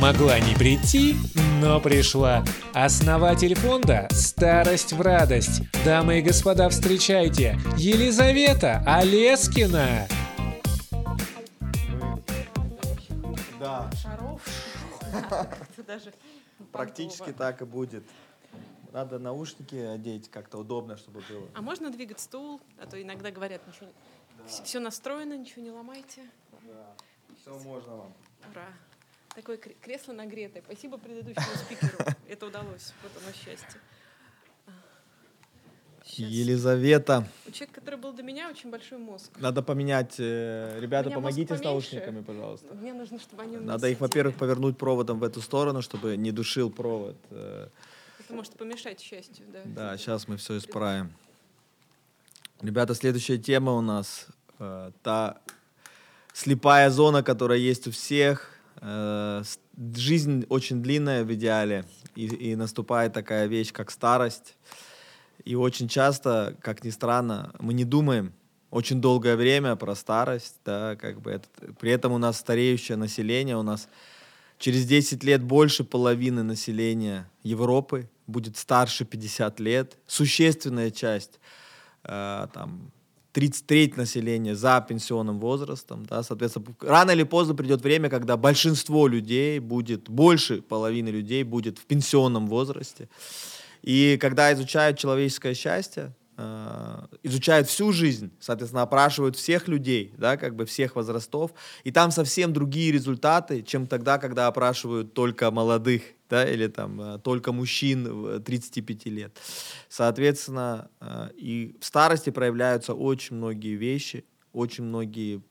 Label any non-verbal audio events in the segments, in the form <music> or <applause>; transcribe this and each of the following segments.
Могла не прийти, но пришла. Основатель фонда «Старость в радость». Дамы и господа, встречайте, Елизавета Олескина. Да, Шаров. Даже практически так и будет. Надо наушники одеть как-то удобно, чтобы было. А можно двигать стул? А то иногда говорят, ничего все настроено, ничего не ломайте. Да, все можно вам. Ура. Такое кре- кресло нагретое. Спасибо предыдущему спикеру. <laughs> Это удалось. Вот оно счастье. А. Щас. Елизавета. У человека, который был до меня, очень большой мозг. Надо поменять. э, Ребята, помогите с наушниками, пожалуйста. Мне нужно, чтобы они у меня Надо их, во-первых, повернуть проводом в эту сторону, чтобы не душил провод. Э, Это может помешать счастью, да. Да, сейчас мы все исправим. Ребята, следующая тема у нас э, та слепая зона, которая есть у всех. Э, жизнь очень длинная в идеале, и, и наступает такая вещь, как старость. И очень часто, как ни странно, мы не думаем очень долгое время про старость, да, как бы это, при этом у нас стареющее население, у нас через 10 лет больше половины населения Европы будет старше 50 лет, существенная часть, э, там, 33 населения за пенсионным возрастом, да, соответственно, рано или поздно придет время, когда большинство людей будет, больше половины людей будет в пенсионном возрасте. И когда изучают человеческое счастье, э, изучают всю жизнь, соответственно, опрашивают всех людей, да, как бы всех возрастов, и там совсем другие результаты, чем тогда, когда опрашивают только молодых, да, или там э, только мужчин в 35 лет. Соответственно, э, и в старости проявляются очень многие вещи, очень многие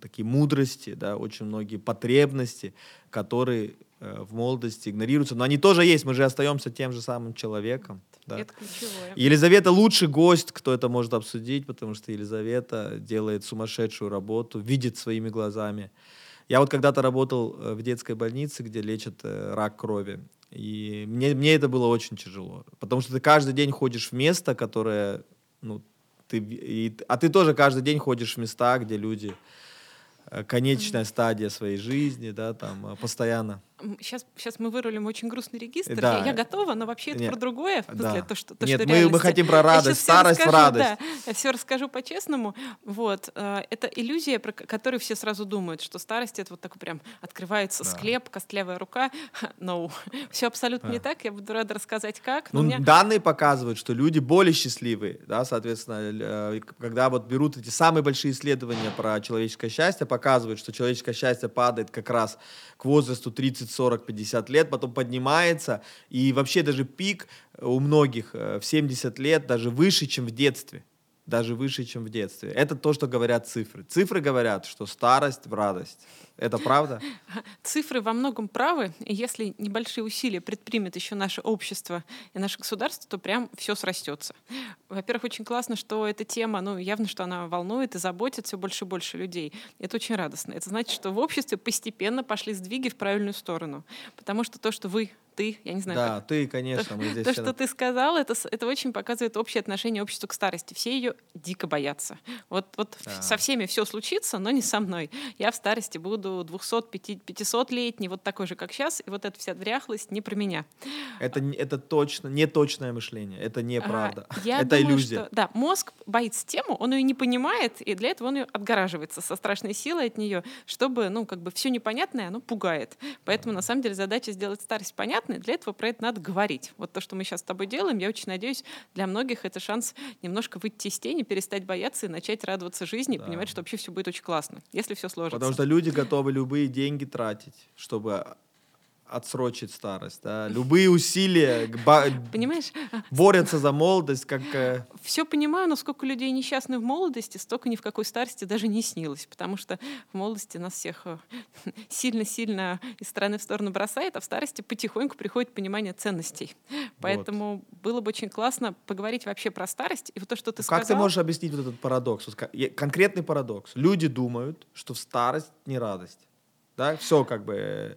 такие мудрости, да, очень многие потребности, которые э, в молодости игнорируются, но они тоже есть, мы же остаемся тем же самым человеком. да. Это ключевое. Елизавета лучший гость, кто это может обсудить, потому что Елизавета делает сумасшедшую работу, видит своими глазами. Я вот когда-то работал э, в детской больнице, где лечат э, рак крови, и мне, мне это было очень тяжело, потому что ты каждый день ходишь в место, которое, ну, ты, и- а ты тоже каждый день ходишь в места, где люди э, конечная стадия своей жизни, да, там постоянно. Сейчас, сейчас мы вырулим очень грустный регистр. Да. Я, я готова, но вообще это Нет. про другое. В смысле, Да. то, что, то, Нет, что мы- мы хотим про радость, старость в расскажу, радость. Да, я все расскажу по-честному. Вот. э, Это иллюзия, про которую все сразу думают, что старость — это вот такой прям открывается Да. склеп, костлявая рука. <laughs> No. Все абсолютно не Да. так. Я буду рада рассказать, как. Ну, меня... данные показывают, что люди более счастливые, да, соответственно, э, когда вот берут эти самые большие исследования про человеческое счастье, показывают, что человеческое счастье падает как раз к возрасту 30, 40, 50 лет, потом поднимается, и вообще даже пик у многих э, в 70 лет даже выше, чем в детстве. Даже выше, чем в детстве. Это то, что говорят цифры. Цифры говорят, что старость в радость. Это правда? <laughs> Цифры во многом правы, и если небольшие усилия предпримет еще наше общество и наше государство, то прям все срастется. Во-первых, очень классно, что эта тема, ну, явно, что она волнует и заботит все больше и больше людей. Это очень радостно. Это значит, что в обществе постепенно пошли сдвиги в правильную сторону. Потому что то, что вы, ты, я не знаю, Да, ты, <laughs> конечно, мы здесь то, что ты сказал, это, это очень показывает общее отношение общества к старости. Все ее дико боятся. Вот, вот Да. со всеми все случится, но не со мной. Я в старости буду 200-500-летний, вот такой же, как сейчас, и вот эта вся дряхлость не про меня. Это, это точно, не точное мышление, это неправда. А, Я <laughs> это думаю, иллюзия. что- да, мозг боится тему, он ее не понимает, и для этого он ее отгораживается со страшной силой от нее, чтобы, ну, как бы все непонятное, оно пугает. Поэтому, на самом деле, задача сделать старость понятной, для этого про это надо говорить. Вот то, что мы сейчас с тобой делаем, я очень надеюсь, для многих это шанс немножко выйти из тени, перестать бояться и начать радоваться жизни, Да. и понимать, что вообще все будет очень классно, если все сложится. Потому что люди готовы любые деньги тратить, чтобы отсрочить старость. да. Любые усилия Понимаешь, борются за молодость, как... э, все понимаю, но сколько людей несчастных в молодости, столько ни в какой старости даже не снилось, потому что в молодости нас всех э, <laughs> сильно-сильно из стороны в сторону бросает, а в старости потихоньку приходит понимание ценностей. Поэтому было бы очень классно поговорить вообще про старость. И вот то, что ты Как ты сказал... можешь объяснить вот этот парадокс? Вот Конкретный парадокс. Люди думают, что в старость не радость. Да, все как бы э,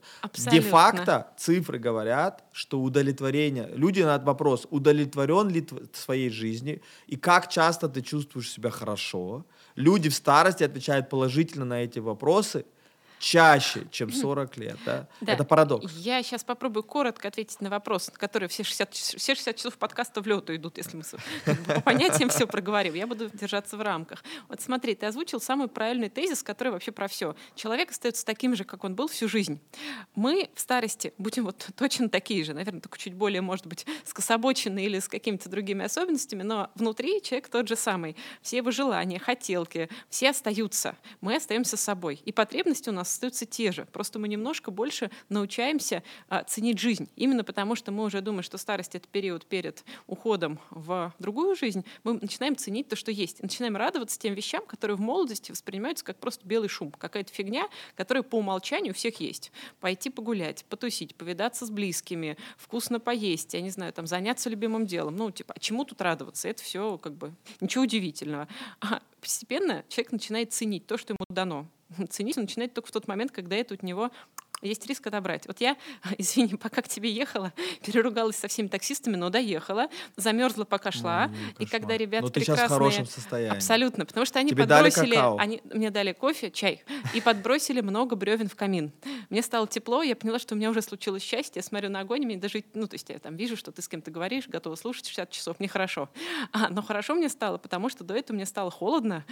де-факто цифры говорят, что удовлетворение, люди на вопрос, удовлетворен ли тв- своей жизнью и как часто ты чувствуешь себя хорошо, люди в старости отвечают положительно на эти вопросы чаще, чем 40 лет. Да? Да. Это парадокс. Я сейчас попробую коротко ответить на вопрос, на который все 60, все 60 часов подкаста в лету идут, если мы как бы по понятиям все проговорим. Я буду держаться в рамках. Вот смотри, ты озвучил самый правильный тезис, который вообще про все. Человек остается таким же, как он был всю жизнь. Мы в старости будем вот точно такие же, наверное, только чуть более, может быть, скособоченные или с какими-то другими особенностями, но внутри человек тот же самый. Все его желания, хотелки, все остаются. Мы остаемся собой. И потребности у нас остаются те же. Просто мы немножко больше научаемся а, ценить жизнь. Именно потому, что мы уже думаем, что старость — это период перед уходом в другую жизнь, мы начинаем ценить то, что есть. Начинаем радоваться тем вещам, которые в молодости воспринимаются как просто белый шум, какая-то фигня, которая по умолчанию у всех есть. Пойти погулять, потусить, повидаться с близкими, вкусно поесть, я не знаю, там, заняться любимым делом. Ну, типа, а чему тут радоваться? Это все как бы ничего удивительного. А постепенно человек начинает ценить то, что ему дано. <laughs> Ценить начинает только в тот момент, когда это от него есть риск отобрать. Вот я, <laughs> извини, пока к тебе ехала, <laughs> переругалась со всеми таксистами, но доехала, замерзла, пока шла. Ой, и кошмар. когда ребята Но ты сейчас в прекрасные... хорошем состоянии. Абсолютно, потому что они Тебе подбросили, они мне дали кофе, чай <laughs> и подбросили много бревен в камин. Мне стало тепло, я поняла, что у меня уже случилось счастье. Я смотрю на огонь, мне даже, ну то есть я там вижу, что ты с кем-то говоришь, готова слушать 60 часов, мне хорошо. А, но хорошо мне стало, потому что до этого мне стало холодно,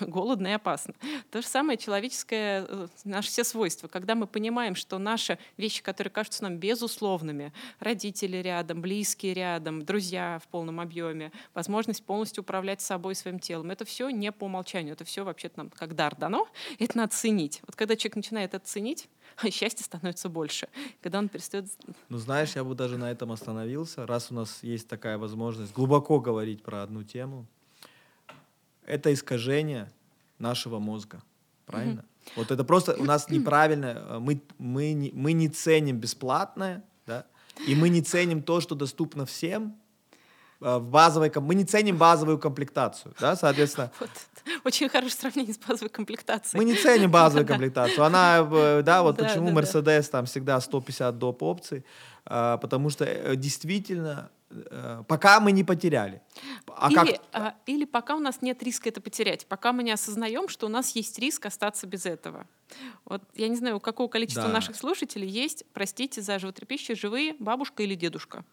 голодно и опасно. То же самое человеческое, э, наши все свойства, когда мы понимаем, что наши вещи, которые кажутся нам безусловными, родители рядом, близкие рядом, друзья в полном объеме, возможность полностью управлять собой, своим телом. Это все не по умолчанию, это все вообще-то нам как дар дано, <laughs> это надо ценить. Вот когда человек начинает это ценить, <laughs> счастье становится больше. Когда он перестает... Ну, знаешь, я бы даже на этом остановился, раз у нас есть такая возможность глубоко говорить про одну тему. Это искажение нашего мозга, правильно? Вот это просто у нас <clears throat> неправильно, э, мы, мы, не, мы не ценим бесплатное, да, и мы не ценим то, что доступно всем, э, в базовой, мы не ценим базовую комплектацию, да, соответственно, <laughs> Вот, очень хорошее сравнение с базовой комплектацией. мы не ценим базовую <laughs> комплектацию. Она, э, да, вот почему. Mercedes там всегда 150 доп. опций, потому что действительно, пока мы не потеряли. А или, как? а, или пока у нас нет риска это потерять, пока мы не осознаем, что у нас есть риск остаться без этого. Вот я не знаю, у какого количества Да. наших слушателей есть, простите за животрепещущие, живые бабушка или дедушка.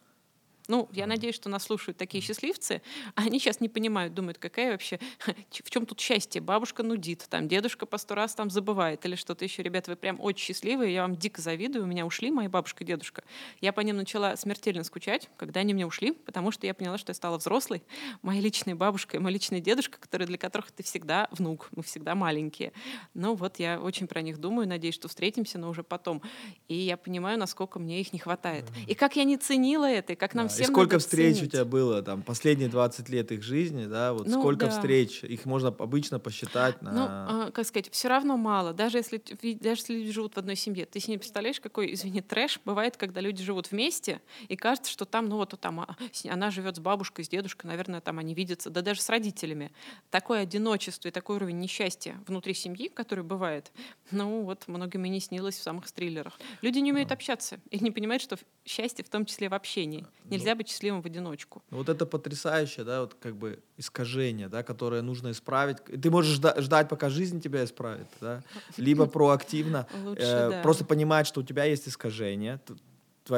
Ну, я надеюсь, что нас слушают такие счастливцы, а <laughs> они сейчас не понимают, думают, какая вообще, <laughs> в чем тут счастье? Бабушка нудит, там дедушка по сто раз там забывает или что-то еще. Ребята, вы прям очень счастливые, я вам дико завидую, у меня ушли мои бабушка и дедушка. Я по ним начала смертельно скучать, когда они меня ушли, потому что я поняла, что я стала взрослой. Моя личная бабушка и мой личный дедушка, которые, для которых ты всегда внук, мы всегда маленькие. Ну вот я очень про них думаю, надеюсь, что встретимся, но уже потом. И я понимаю, насколько мне их не хватает. И как я не ценила это, и как нам Да, и сколько встреч ценить. у тебя было там последние 20 лет их жизни, да, вот Ну, сколько да. встреч, их можно обычно посчитать на... Ну, а, как сказать, все равно мало. Даже если, даже если люди живут в одной семье. Ты себе представляешь, какой, извини, трэш бывает, когда люди живут вместе, и кажется, что там, ну вот там а, она живет с бабушкой, с дедушкой, наверное, там они видятся, да даже с родителями. Такое одиночество и такой уровень несчастья внутри семьи, который бывает, ну вот многим и не снилось в самых триллерах. Люди не умеют общаться и не понимают, что счастье в том числе в общении. Нельзя быть счастливым в одиночку. Ну, Вот это потрясающе, да, вот как бы искажение, да, которое нужно исправить. Ты можешь жда- ждать, пока жизнь тебя исправит, да, либо <laughs> проактивно Лучше, э, да. просто понимать, что у тебя есть искажение,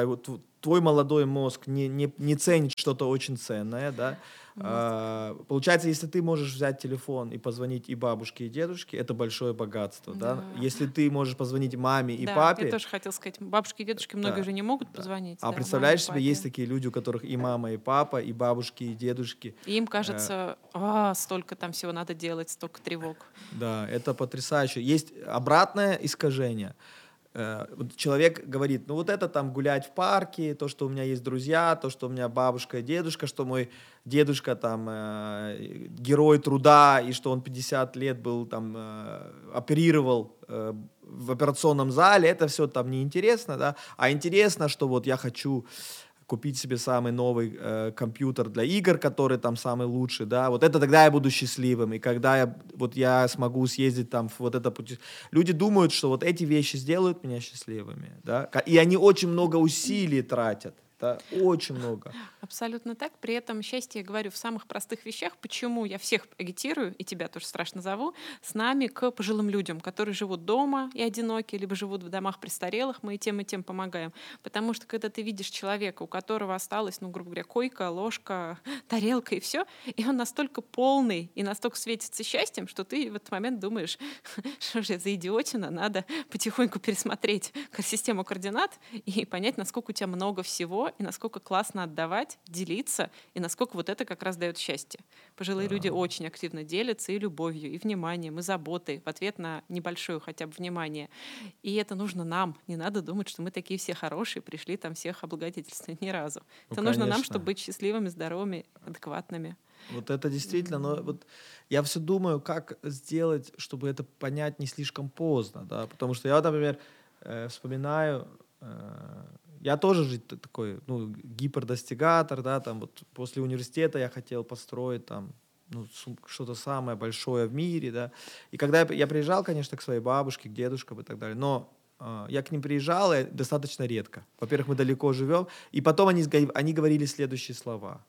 твой, тв- твой молодой мозг не, не, не ценит что-то очень ценное, да. А, получается, если ты можешь взять телефон и позвонить и бабушке, и дедушке, это большое богатство, да. Да. Если ты можешь позвонить маме и да, папе, я тоже хотела сказать, бабушки и дедушки многие Да, уже не могут позвонить. а да, представляешь маме, себе, есть такие люди, у которых и мама, и папа, и бабушки, и дедушки, И им кажется, а, столько там всего надо делать, столько тревог. Да, это потрясающе. Есть обратное искажение. Э, Человек говорит, ну вот это там гулять в парке, то, что у меня есть друзья, то, что у меня бабушка и дедушка, что мой дедушка там э, герой труда, и что он 50 лет был там, э, оперировал э, в операционном зале, это все там неинтересно, да, а интересно, что вот я хочу купить себе самый новый э, компьютер для игр, который там самый лучший, да, вот это тогда я буду счастливым, и когда я, вот я смогу съездить там в вот это пути. Люди думают, что вот эти вещи сделают меня счастливыми, да, и они очень много усилий тратят это очень много. Абсолютно так. При этом счастье, я говорю, в самых простых вещах. Почему я всех агитирую, и тебя тоже страшно зову, с нами к пожилым людям, которые живут дома и одиноки, либо живут в домах престарелых. Мы и тем, и тем помогаем. Потому что когда ты видишь человека, у которого осталась, ну, грубо говоря, койка, ложка, <laughs> тарелка и все, и он настолько полный и настолько светится счастьем, что ты в этот момент думаешь, <laughs> что же за идиотина, надо потихоньку пересмотреть систему координат и понять, насколько у тебя много всего, и насколько классно отдавать, делиться, и насколько вот это как раз дает счастье. Пожилые да. люди очень активно делятся и любовью, и вниманием, и заботой в ответ на небольшое хотя бы внимание. И это нужно нам. Не надо думать, что мы такие все хорошие, пришли там всех облагодетельствовать ни разу. Ну, это конечно. нужно нам, чтобы быть счастливыми, здоровыми, адекватными. Вот это действительно, но вот я все думаю, как сделать, чтобы это понять не слишком поздно, да, потому что я, например, э, вспоминаю э, я тоже же такой, ну, гипердостигатор, да, там вот после университета я хотел построить там ну, что-то самое большое в мире, да. И когда я, я приезжал, конечно, к своей бабушке, к дедушкам и так далее, но э, я к ним приезжал и достаточно редко. Во-первых, мы далеко живем, и потом они, они говорили следующие слова.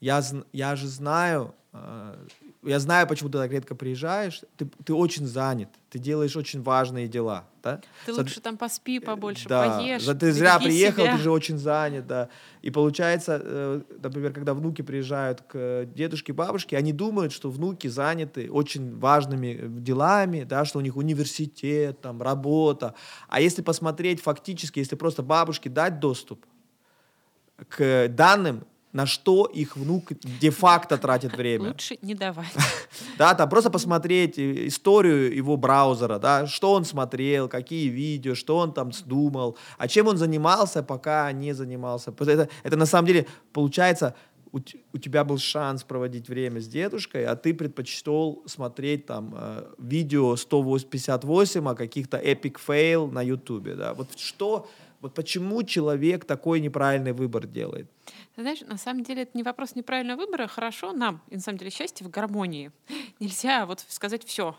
Я, я же знаю, э, я знаю, почему ты так редко приезжаешь. Ты, ты очень занят, ты делаешь очень важные дела, да? Ты лучше там поспи побольше, да, поешь. Да, ты зря приехал, себя. ты же очень занят, да. И получается, э, например, когда внуки приезжают к дедушке, бабушке, они думают, что внуки заняты очень важными делами, да, что у них университет, там, работа. А если посмотреть фактически, если просто бабушке дать доступ к данным, на что их внук де-факто тратит время. Лучше не давать. <laughs> Да, там просто посмотреть историю его браузера, да, что он смотрел, какие видео, что он там думал, а чем он занимался, пока не занимался. Это, это на самом деле получается, у, у тебя был шанс проводить время с дедушкой, а ты предпочел смотреть там э, видео 158 о каких-то epic fail на ютубе, да. Вот что, вот почему человек такой неправильный выбор делает? Знаешь, на самом деле это не вопрос неправильного выбора. Хорошо нам, и на самом деле, счастье в гармонии. <laughs> Нельзя вот сказать все.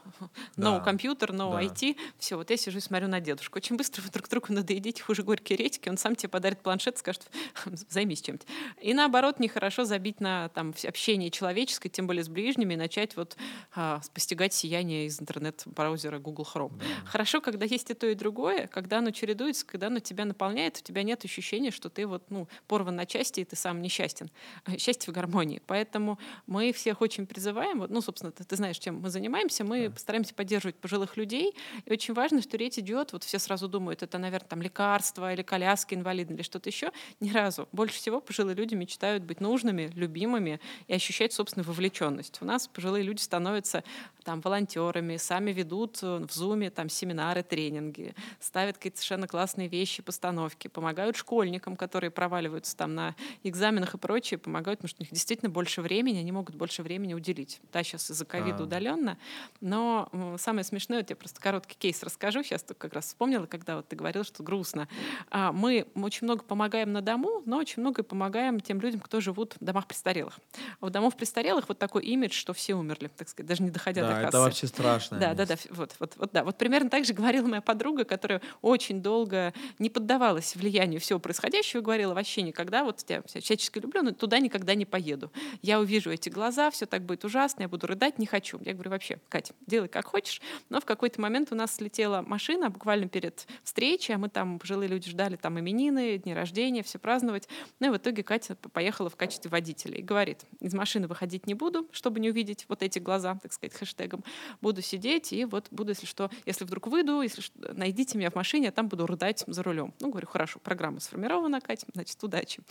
No да. компьютер, no да. IT. Все, вот я сижу и смотрю на дедушку. Очень быстро вы друг другу надоедите, хуже горькие редьки. Он сам тебе подарит планшет, скажет, <laughs> займись чем-то. И наоборот, нехорошо забить на там, общение человеческое, тем более с ближними, и начать вот а, постигать сияние из интернет-браузера Google Chrome. Да. Хорошо, когда есть и то, и другое, когда оно чередуется, когда оно тебя наполняет, у тебя нет ощущения, что ты вот, ну, порван на части, и ты сам несчастен. <laughs> Счастье в гармонии. Поэтому мы всех очень призываем, вот, ну, собственно, ты, ты знаешь, чем мы занимаемся, мы да. постараемся поддерживать пожилых людей. И очень важно, что речь идет, вот все сразу думают, это, наверное, там лекарства или коляски инвалидные или что-то еще. Ни разу. Больше всего пожилые люди мечтают быть нужными, любимыми и ощущать собственную вовлеченность. У нас пожилые люди становятся там волонтерами, сами ведут э, в Зуме там семинары, тренинги, ставят какие-то совершенно классные вещи, постановки, помогают школьникам, которые проваливаются там на экзаменах и прочее, помогают, потому что у них действительно больше времени, они могут больше времени уделить. Да, сейчас из-за ковида а. удаленно, но самое смешное, вот я просто короткий кейс расскажу, сейчас только как раз вспомнила, когда вот ты говорил, что грустно. А, мы очень много помогаем на дому, но очень много помогаем тем людям, кто живут в домах престарелых. А в домов престарелых вот такой имидж, что все умерли, так сказать, даже не доходя да, до кассы. это вообще страшно. Да, да, да, вот, вот, вот, да. Вот примерно так же говорила моя подруга, которая очень долго не поддавалась влиянию всего происходящего, говорила вообще никогда, вот я всячески люблю, но туда никогда не поеду. Я увижу эти глаза, все так будет ужасно, я буду рыдать, не хочу. Я говорю, вообще, Катя, делай как хочешь. Но в какой-то момент у нас слетела машина буквально перед встречей, а мы там, пожилые люди, ждали там именины, дни рождения, все праздновать. Ну и в итоге Катя поехала в качестве водителя и говорит, из машины выходить не буду, чтобы не увидеть вот эти глаза, так сказать, хэштегом. Буду сидеть и вот буду, если что, если вдруг выйду, если что, найдите меня в машине, я там буду рыдать за рулем. Ну, говорю, хорошо, программа сформирована, Катя, значит, удачи.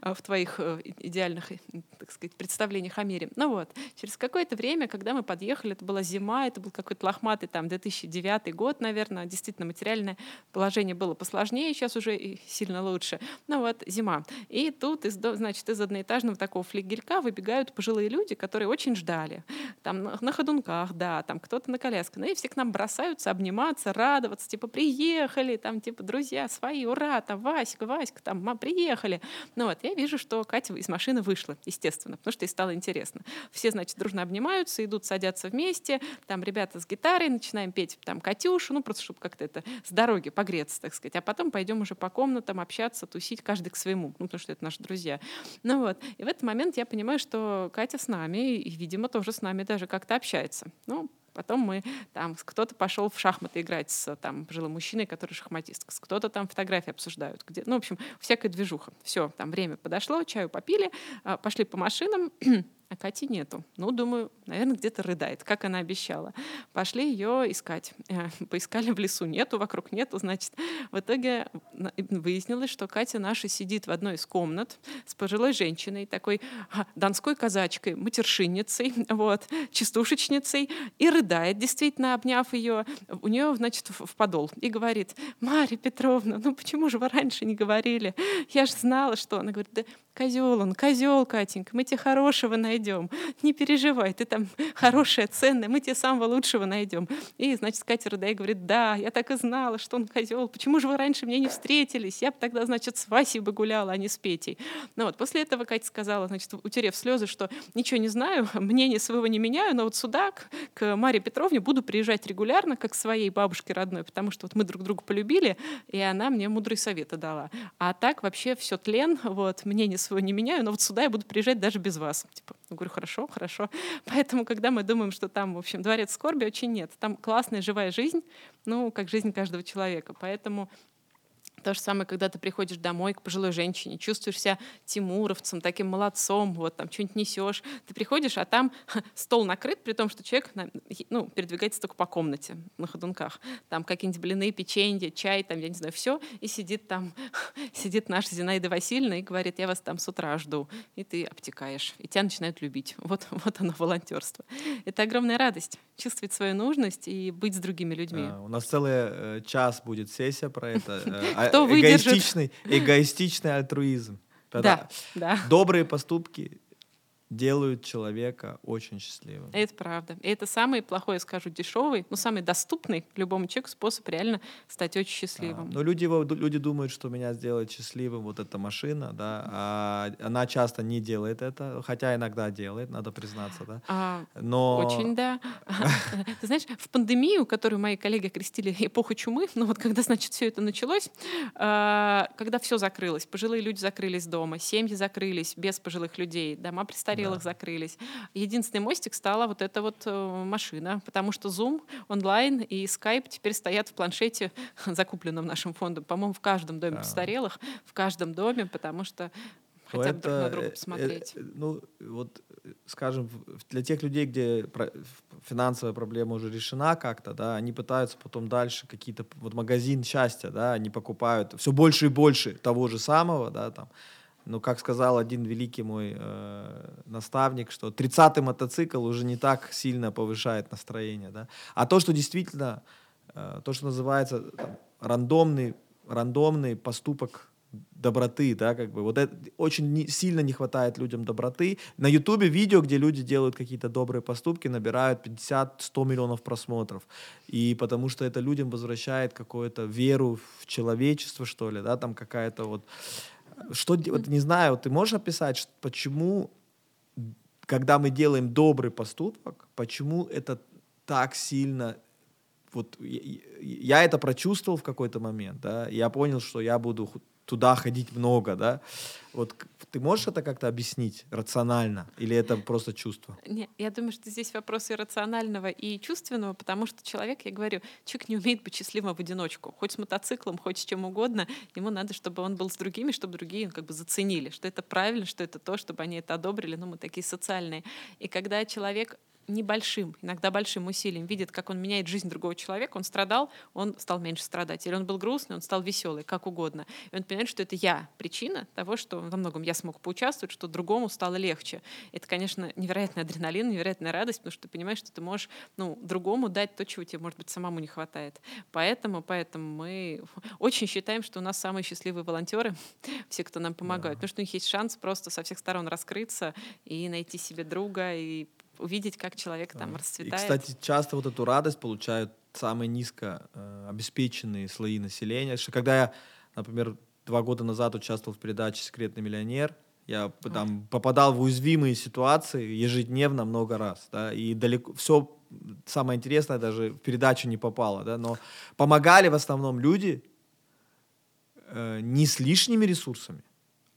А в твоих э, идеальных, так сказать, представлениях о мире. Ну вот, через какое-то время, когда мы подъехали, это была зима, это был какой-то лохматый там 2009 год, наверное, действительно материальное положение было посложнее, сейчас уже и сильно лучше. Ну вот, зима. И тут, из, значит, из одноэтажного такого флигелька выбегают пожилые люди, которые очень ждали. Там на, ходунках, да, там кто-то на коляске. Ну и все к нам бросаются, обниматься, радоваться, типа, приехали, там, типа, друзья свои, ура, там, Васька, Васька, там, ма, приехали. Ну вот, я вижу, что Катя из машины вышла, естественно, потому что ей стало интересно. Все, значит, дружно обнимаются, идут, садятся вместе, там ребята с гитарой, начинаем петь там Катюшу, ну просто чтобы как-то это с дороги погреться, так сказать, а потом пойдем уже по комнатам общаться, тусить, каждый к своему, ну потому что это наши друзья. Ну вот, и в этот момент я понимаю, что Катя с нами, и, видимо, тоже с нами даже как-то общается. Ну, Потом мы там кто-то пошел в шахматы играть с там пожилым мужчиной, который шахматист, кто-то там фотографии обсуждают, где, ну в общем всякая движуха. Все, там время подошло, чаю попили, а, пошли по машинам, <clears throat> а Кати нету. Ну, думаю, наверное, где-то рыдает, как она обещала. Пошли ее искать. Э, <laughs> поискали в лесу, нету, вокруг нету, значит. В итоге выяснилось, что Катя наша сидит в одной из комнат с пожилой женщиной, такой а, донской казачкой, матершинницей, <laughs> вот, частушечницей, и рыдает, действительно, обняв ее, у нее, значит, в подол, и говорит, Марья Петровна, ну почему же вы раньше не говорили? Я же знала, что... Она говорит, да козел он, козел, Катенька, мы тебе хорошего найдем. Не переживай, ты там <laughs> хорошая, ценная, мы тебе самого лучшего найдем. И, значит, Катя рыдая говорит, да, я так и знала, что он козел. Почему же вы раньше мне не встретились? Я бы тогда, значит, с Васей бы гуляла, а не с Петей. Ну вот, после этого Катя сказала, значит, утерев слезы, что ничего не знаю, <laughs> мнение своего не меняю, но вот сюда, к, к Марье Петровне, буду приезжать регулярно, как к своей бабушке родной, потому что вот мы друг друга полюбили, и она мне мудрые советы дала. А так вообще все тлен, вот, мнение своего не меняю, но вот сюда я буду приезжать даже без вас. Типа, говорю, хорошо, хорошо. <laughs> Поэтому, когда мы думаем, что там, в общем, дворец скорби, очень нет. Там классная живая жизнь, ну, как жизнь каждого человека. Поэтому то же самое, когда ты приходишь домой к пожилой женщине, чувствуешь себя тимуровцем, таким молодцом, вот там что-нибудь несешь. Ты приходишь, а там <laughs> стол накрыт, при том, что человек ну, передвигается только по комнате на ходунках. Там какие-нибудь блины, печенье, чай, там, я не знаю, все. И сидит там, <laughs> сидит наша Зинаида Васильевна и говорит, я вас там с утра жду. И ты обтекаешь. И тебя начинают любить. <laughs> Вот, вот оно, волонтерство. Это огромная радость. Чувствовать свою нужность и быть с другими людьми. А, у нас целый э, час будет сессия про это. Кто выдержит. Эгоистичный, эгоистичный альтруизм. Да, да. Добрые поступки делают человека очень счастливым. Это правда. И это самый плохой, я скажу, дешевый, но самый доступный любому человеку способ реально стать очень счастливым. А, но люди, люди думают, что меня сделает счастливым вот эта машина, да, а она часто не делает это, хотя иногда делает, надо признаться, да. А, но... Очень, да. <laughs> Ты знаешь, в пандемию, которую мои коллеги окрестили эпоху чумы, ну вот когда, значит, все это началось, а, когда все закрылось, пожилые люди закрылись дома, семьи закрылись без пожилых людей, дома престарелых престарелых да. закрылись. Единственный мостик стала вот эта вот э, машина, потому что Zoom онлайн и Skype теперь стоят в планшете, <laughs> закупленном нашим фондом, по-моему, в каждом доме да. престарелых, в каждом доме, потому что хотя это, друг на друга э, посмотреть. Э, ну, вот, скажем, для тех людей, где финансовая проблема уже решена как-то, да, они пытаются потом дальше какие-то, вот магазин счастья, да, они покупают все больше и больше того же самого, да, там, ну, как сказал один великий мой э, наставник, что 30-й мотоцикл уже не так сильно повышает настроение. Да? А то, что действительно, э, то, что называется там, рандомный, рандомный поступок доброты, да, как бы, вот это очень не, сильно не хватает людям доброты. На Ютубе видео, где люди делают какие-то добрые поступки, набирают 50-100 миллионов просмотров. И потому что это людям возвращает какую-то веру в человечество, что ли, да, там какая-то вот что, вот не знаю, ты можешь описать, почему, когда мы делаем добрый поступок, почему это так сильно вот я, я это прочувствовал в какой-то момент, да, я понял, что я буду туда ходить много, да. Вот ты можешь это как-то объяснить рационально или это просто чувство? Не, я думаю, что здесь вопрос и рационального, и чувственного, потому что человек, я говорю, человек не умеет быть счастливым в одиночку. Хоть с мотоциклом, хоть с чем угодно, ему надо, чтобы он был с другими, чтобы другие как бы заценили, что это правильно, что это то, чтобы они это одобрили, ну мы такие социальные. И когда человек небольшим, иногда большим усилием видит, как он меняет жизнь другого человека, он страдал, он стал меньше страдать. Или он был грустный, он стал веселый, как угодно. И он понимает, что это я причина того, что во многом я смог поучаствовать, что другому стало легче. Это, конечно, невероятный адреналин, невероятная радость, потому что ты понимаешь, что ты можешь ну, другому дать то, чего тебе, может быть, самому не хватает. Поэтому, поэтому мы очень считаем, что у нас самые счастливые волонтеры, <laughs> все, кто нам помогают, да. потому что у них есть шанс просто со всех сторон раскрыться и найти себе друга, и увидеть, как человек там расцветает. И, кстати, часто вот эту радость получают самые низко э, обеспеченные слои населения. Что когда я, например, два года назад участвовал в передаче «Секретный миллионер», я там попадал в уязвимые ситуации ежедневно много раз, да, и далеко все самое интересное даже в передачу не попало, да, но помогали в основном люди э, не с лишними ресурсами,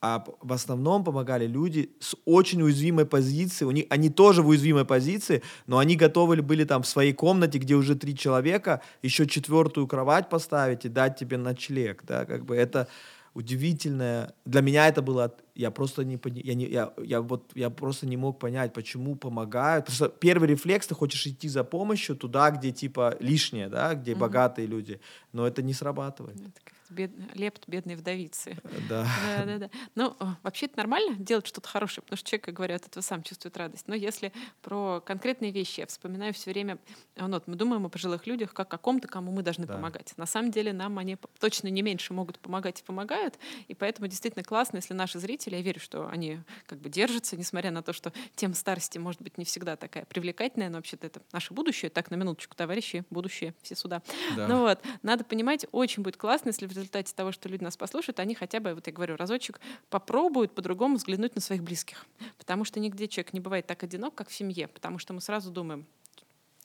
а в основном помогали люди с очень уязвимой позиции. У них, они тоже в уязвимой позиции, но они готовы были там в своей комнате, где уже три человека, еще четвертую кровать поставить и дать тебе ночлег. Да? Как бы это удивительное. Для меня это было... Я просто не, я не, я, я вот, я просто не мог понять, почему помогают. Потому что первый рефлекс, ты хочешь идти за помощью туда, где типа лишнее, да, где mm-hmm. богатые люди. Но это не срабатывает. Это бед... лепт бедной вдовицы. Да. Да, да, да. Ну, вообще это нормально делать что-то хорошее, потому что человек, как говорят, от этого сам чувствует радость. Но если про конкретные вещи, я вспоминаю все время, ну, вот, мы думаем о пожилых людях как о ком-то, кому мы должны да. помогать. На самом деле нам они точно не меньше могут помогать и помогают, и поэтому действительно классно, если наши зрители, я верю, что они как бы держатся, несмотря на то, что тем старости может быть не всегда такая привлекательная, но вообще-то это наше будущее. Так, на минуточку, товарищи, будущее, все сюда. Да. Ну вот, надо понимать, очень будет классно, если в результате того, что люди нас послушают, они хотя бы, вот я говорю, разочек попробуют по-другому взглянуть на своих близких. Потому что нигде человек не бывает так одинок, как в семье. Потому что мы сразу думаем,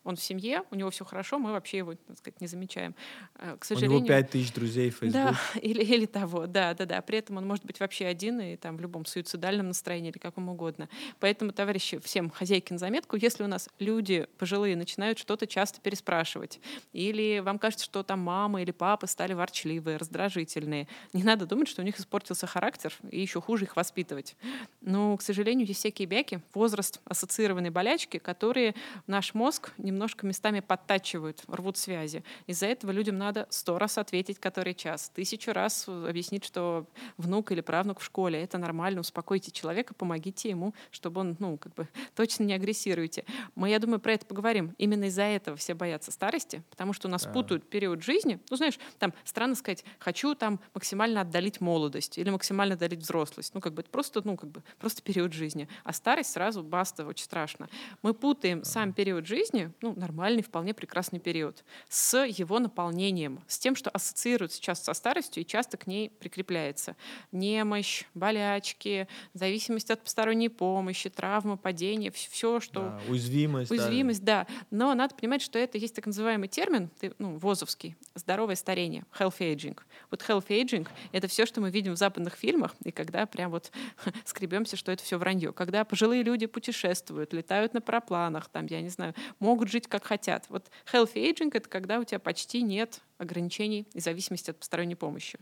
он в семье, у него все хорошо, мы вообще его, так сказать, не замечаем. Э, к сожалению, у него пять тысяч друзей в Facebook. Да, <laughs> или, или того, да, да, да. При этом он может быть вообще один и там в любом суицидальном настроении или каком угодно. Поэтому, товарищи, всем хозяйки на заметку, если у нас люди пожилые начинают что-то часто переспрашивать, или вам кажется, что там мама или папа стали ворчливые, раздражительные, не надо думать, что у них испортился характер, и еще хуже их воспитывать. Но, к сожалению, есть всякие бяки, возраст ассоциированные болячки, которые наш мозг не немножко местами подтачивают, рвут связи. Из-за этого людям надо сто раз ответить, который час, тысячу раз объяснить, что внук или правнук в школе. Это нормально, успокойте человека, помогите ему, чтобы он, ну, как бы <laughs> точно не агрессируйте. Мы, я думаю, про это поговорим. Именно из-за этого все боятся старости, потому что у нас да. путают период жизни. Ну, знаешь, там странно сказать, хочу там максимально отдалить молодость или максимально отдалить взрослость. Ну, как бы это просто, ну, как бы просто период жизни. А старость сразу баста, очень страшно. Мы путаем сам период жизни, ну, нормальный, вполне прекрасный период, с его наполнением, с тем, что ассоциируется часто со старостью и часто к ней прикрепляется. Немощь, болячки, зависимость от посторонней помощи, травма, падение, все, что... Да, уязвимость. Уязвимость, да. да. Но надо понимать, что это есть так называемый термин, ну, ВОЗовский, здоровое старение, health aging. Вот health aging — это все, что мы видим в западных фильмах, и когда прям вот <laughs> скребемся, что это все вранье. Когда пожилые люди путешествуют, летают на парапланах, там, я не знаю, могут жить как хотят. Вот healthy aging — это когда у тебя почти нет ограничений и зависимости от посторонней помощи.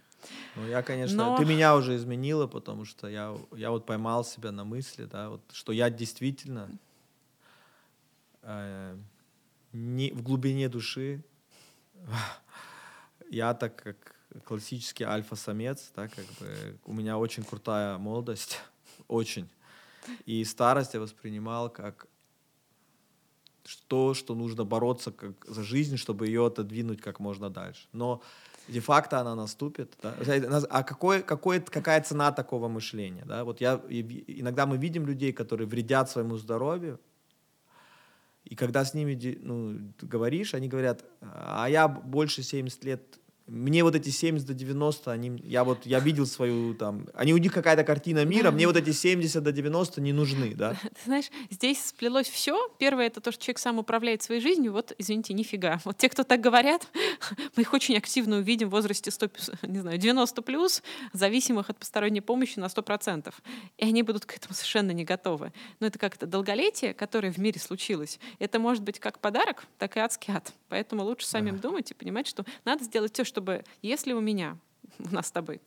Ну, я, конечно, Но... ты меня уже изменила, потому что я, я вот поймал себя на мысли, да, вот, что я действительно э, не, в глубине души <laughs> я так как классический альфа-самец, да, как бы у меня очень крутая молодость, <laughs> очень. И старость я воспринимал как то, что нужно бороться как за жизнь, чтобы ее отодвинуть как можно дальше. Но де-факто она наступит. Да? А какой, какой, какая цена такого мышления? Да? Вот я, иногда мы видим людей, которые вредят своему здоровью, и когда с ними ну, говоришь, они говорят, а я больше 70 лет мне вот эти 70 до 90, они, я вот, я видел свою там, они у них какая-то картина мира, мне вот эти 70 до 90 не нужны, да. <laughs> Ты знаешь, здесь сплелось все. Первое, это то, что человек сам управляет своей жизнью, вот, извините, нифига. Вот те, кто так говорят, <laughs> мы их очень активно увидим в возрасте 100, <laughs> не знаю, 90 плюс, зависимых от посторонней помощи на 100%. И они будут к этому совершенно не готовы. Но это как-то долголетие, которое в мире случилось, это может быть как подарок, так и адский ад. Поэтому лучше самим да. думать и понимать, что надо сделать все, что чтобы, если у меня, <laughs> у нас с тобой,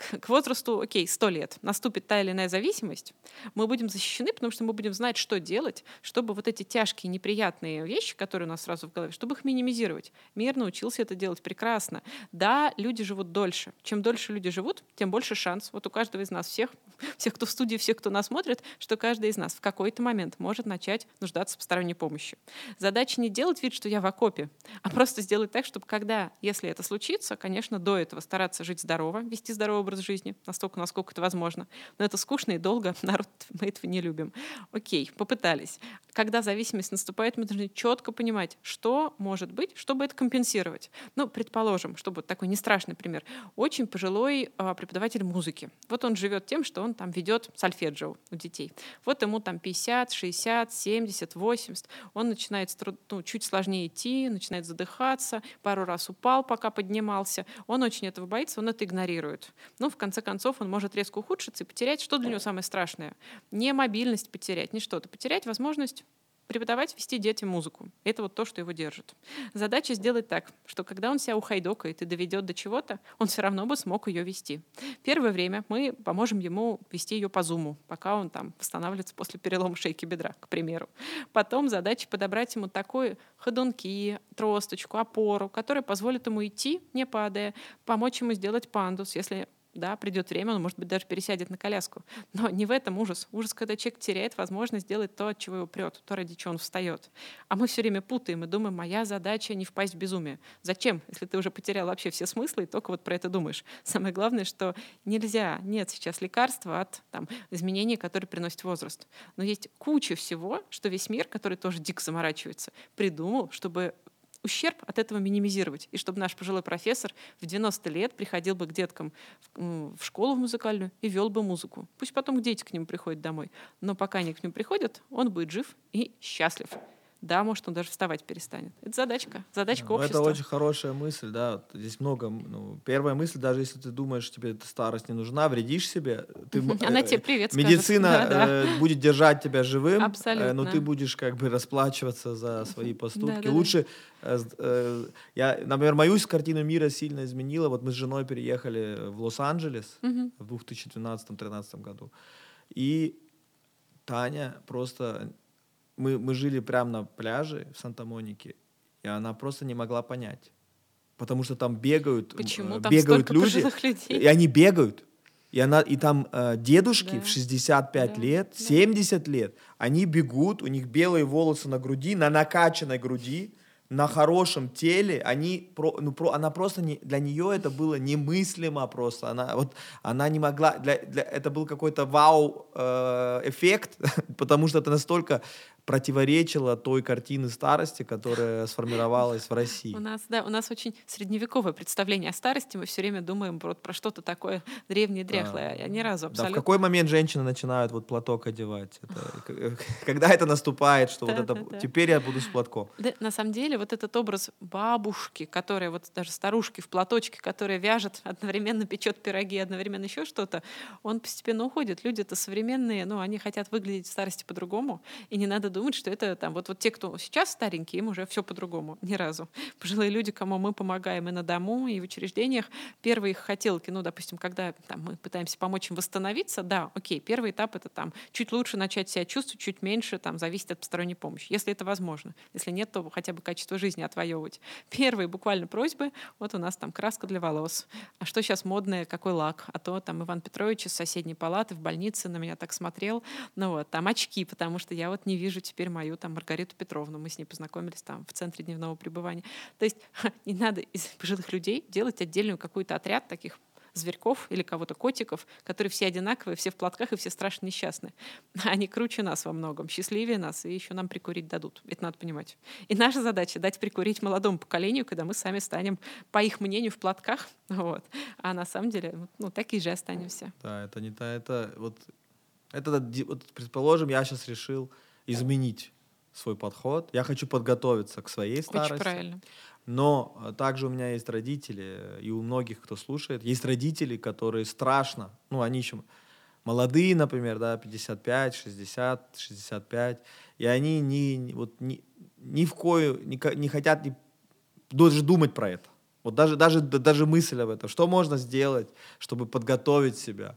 к, к возрасту, окей, 100 лет, наступит та или иная зависимость, мы будем защищены, потому что мы будем знать, что делать, чтобы вот эти тяжкие, неприятные вещи, которые у нас сразу в голове, чтобы их минимизировать. Мир научился это делать прекрасно. Да, люди живут дольше. Чем дольше люди живут, тем больше шанс. Вот у каждого из нас всех, <laughs> всех, кто в студии, всех, кто нас смотрит, что каждый из нас в какой-то момент может начать нуждаться в посторонней помощи. Задача не делать вид, что я в окопе, а просто сделать так, чтобы когда, если это случится, конечно, до этого стараться жить здорово, вести здоровый образ жизни, настолько, насколько это возможно. Но это скучно и долго, <laughs> народ, мы этого не любим. Окей, попытались. Когда зависимость наступает, мы должны четко понимать, что может быть, чтобы это компенсировать. Ну, предположим, чтобы такой не страшный пример. Очень пожилой э, преподаватель музыки. Вот он живет тем, что он там ведет сольфеджио у детей. Вот ему там 50, 60, 70, 80. Он начинает ну, чуть сложнее идти, начинает задыхаться, пару раз упал, пока поднимался. Он очень этого боится, он это игнорирует. Ну, в конце концов, он может резко ухудшиться и потерять, что для него самое страшное? Не мобильность потерять, не что-то. Потерять возможность преподавать, вести детям музыку. Это вот то, что его держит. Задача сделать так, что когда он себя ухайдокает и доведет до чего-то, он все равно бы смог ее вести. Первое время мы поможем ему вести ее по зуму, пока он там восстанавливается после перелома шейки бедра, к примеру. Потом задача подобрать ему такой ходунки, тросточку, опору, которая позволит ему идти, не падая, помочь ему сделать пандус, если да, придет время, он, может быть, даже пересядет на коляску. Но не в этом ужас. Ужас, когда человек теряет возможность сделать то, от чего его прет, то, ради чего он встает. А мы все время путаем и думаем, моя задача не впасть в безумие. Зачем, если ты уже потерял вообще все смыслы и только вот про это думаешь? Самое главное, что нельзя, нет сейчас лекарства от там, изменений, которые приносит возраст. Но есть куча всего, что весь мир, который тоже дико заморачивается, придумал, чтобы ущерб от этого минимизировать. И чтобы наш пожилой профессор в 90 лет приходил бы к деткам в, в школу в музыкальную и вел бы музыку. Пусть потом дети к нему приходят домой. Но пока они к нему приходят, он будет жив и счастлив да, может, он даже вставать перестанет. Это задачка, задачка ну, общества. Это очень хорошая мысль, да. Здесь много. Ну, первая мысль, даже если ты думаешь, тебе эта старость не нужна, вредишь себе, ты, <laughs> она э, тебе привет Медицина <laughs> скажет. Да, э, будет держать тебя живым, Абсолютно. э, но ты будешь как бы расплачиваться за свои поступки. Да, да, Лучше, э, э, я, например, мою картину мира сильно изменила. Вот мы с женой переехали в Лос-Анджелес угу. в 2012-2013 году, и Таня просто мы, мы жили прямо на пляже в Санта-Монике, и она просто не могла понять. Потому что там бегают, Почему? Там бегают люди, людей? и они бегают. И, она, и там э, дедушки да. в 65 да. лет, да. 70 лет, они бегут, у них белые волосы на груди, на накачанной груди, на хорошем теле, они, про, ну, про, она просто не, для нее это было немыслимо просто. Она, вот, она не могла, для, для, это был какой-то вау-эффект, э, <laughs> потому что это настолько противоречило той картины старости, которая сформировалась в России. У нас, да, у нас очень средневековое представление о старости. Мы все время думаем про, про что-то такое древнее, дряхлое. Да. Я ни разу абсолютно... Да, в какой момент женщины начинают вот платок одевать? Это, когда это наступает, что да, вот это... Да, да. Теперь я буду с платком. Да, на самом деле вот этот образ бабушки, которая вот даже старушки в платочке, которая вяжет, одновременно печет пироги, одновременно еще что-то, он постепенно уходит. Люди-то современные, ну, они хотят выглядеть в старости по-другому, и не надо думать, думать, что это там вот, вот те, кто сейчас старенькие, им уже все по-другому, ни разу. Пожилые люди, кому мы помогаем и на дому, и в учреждениях, первые их хотелки, ну, допустим, когда там, мы пытаемся помочь им восстановиться, да, окей, первый этап это там чуть лучше начать себя чувствовать, чуть меньше там зависит от посторонней помощи, если это возможно. Если нет, то хотя бы качество жизни отвоевывать. Первые буквально просьбы, вот у нас там краска для волос, а что сейчас модное, какой лак, а то там Иван Петрович из соседней палаты в больнице на меня так смотрел, ну вот, там очки, потому что я вот не вижу теперь мою там Маргариту Петровну. Мы с ней познакомились там в центре дневного пребывания. То есть <laughs> не надо из пожилых людей делать отдельную какой-то отряд таких зверьков или кого-то котиков, которые все одинаковые, все в платках и все страшно несчастные. <laughs> Они круче нас во многом, счастливее нас, и еще нам прикурить дадут. Это надо понимать. И наша задача — дать прикурить молодому поколению, когда мы сами станем, по их мнению, в платках. <laughs> Вот. А на самом деле, ну, такие же останемся. Да, это не та, это вот, это, вот, предположим, я сейчас решил, изменить свой подход. Я хочу подготовиться к своей старости. Очень правильно. Но э, также у меня есть родители, э, и у многих, кто слушает, есть родители, которые страшно, ну, они еще молодые, например, да, 55, 60, 65, и они ни, ни, вот, ни, ни в кою не, не хотят ни, даже думать про это. Вот даже, даже, даже мысль об этом. Что можно сделать, чтобы подготовить себя?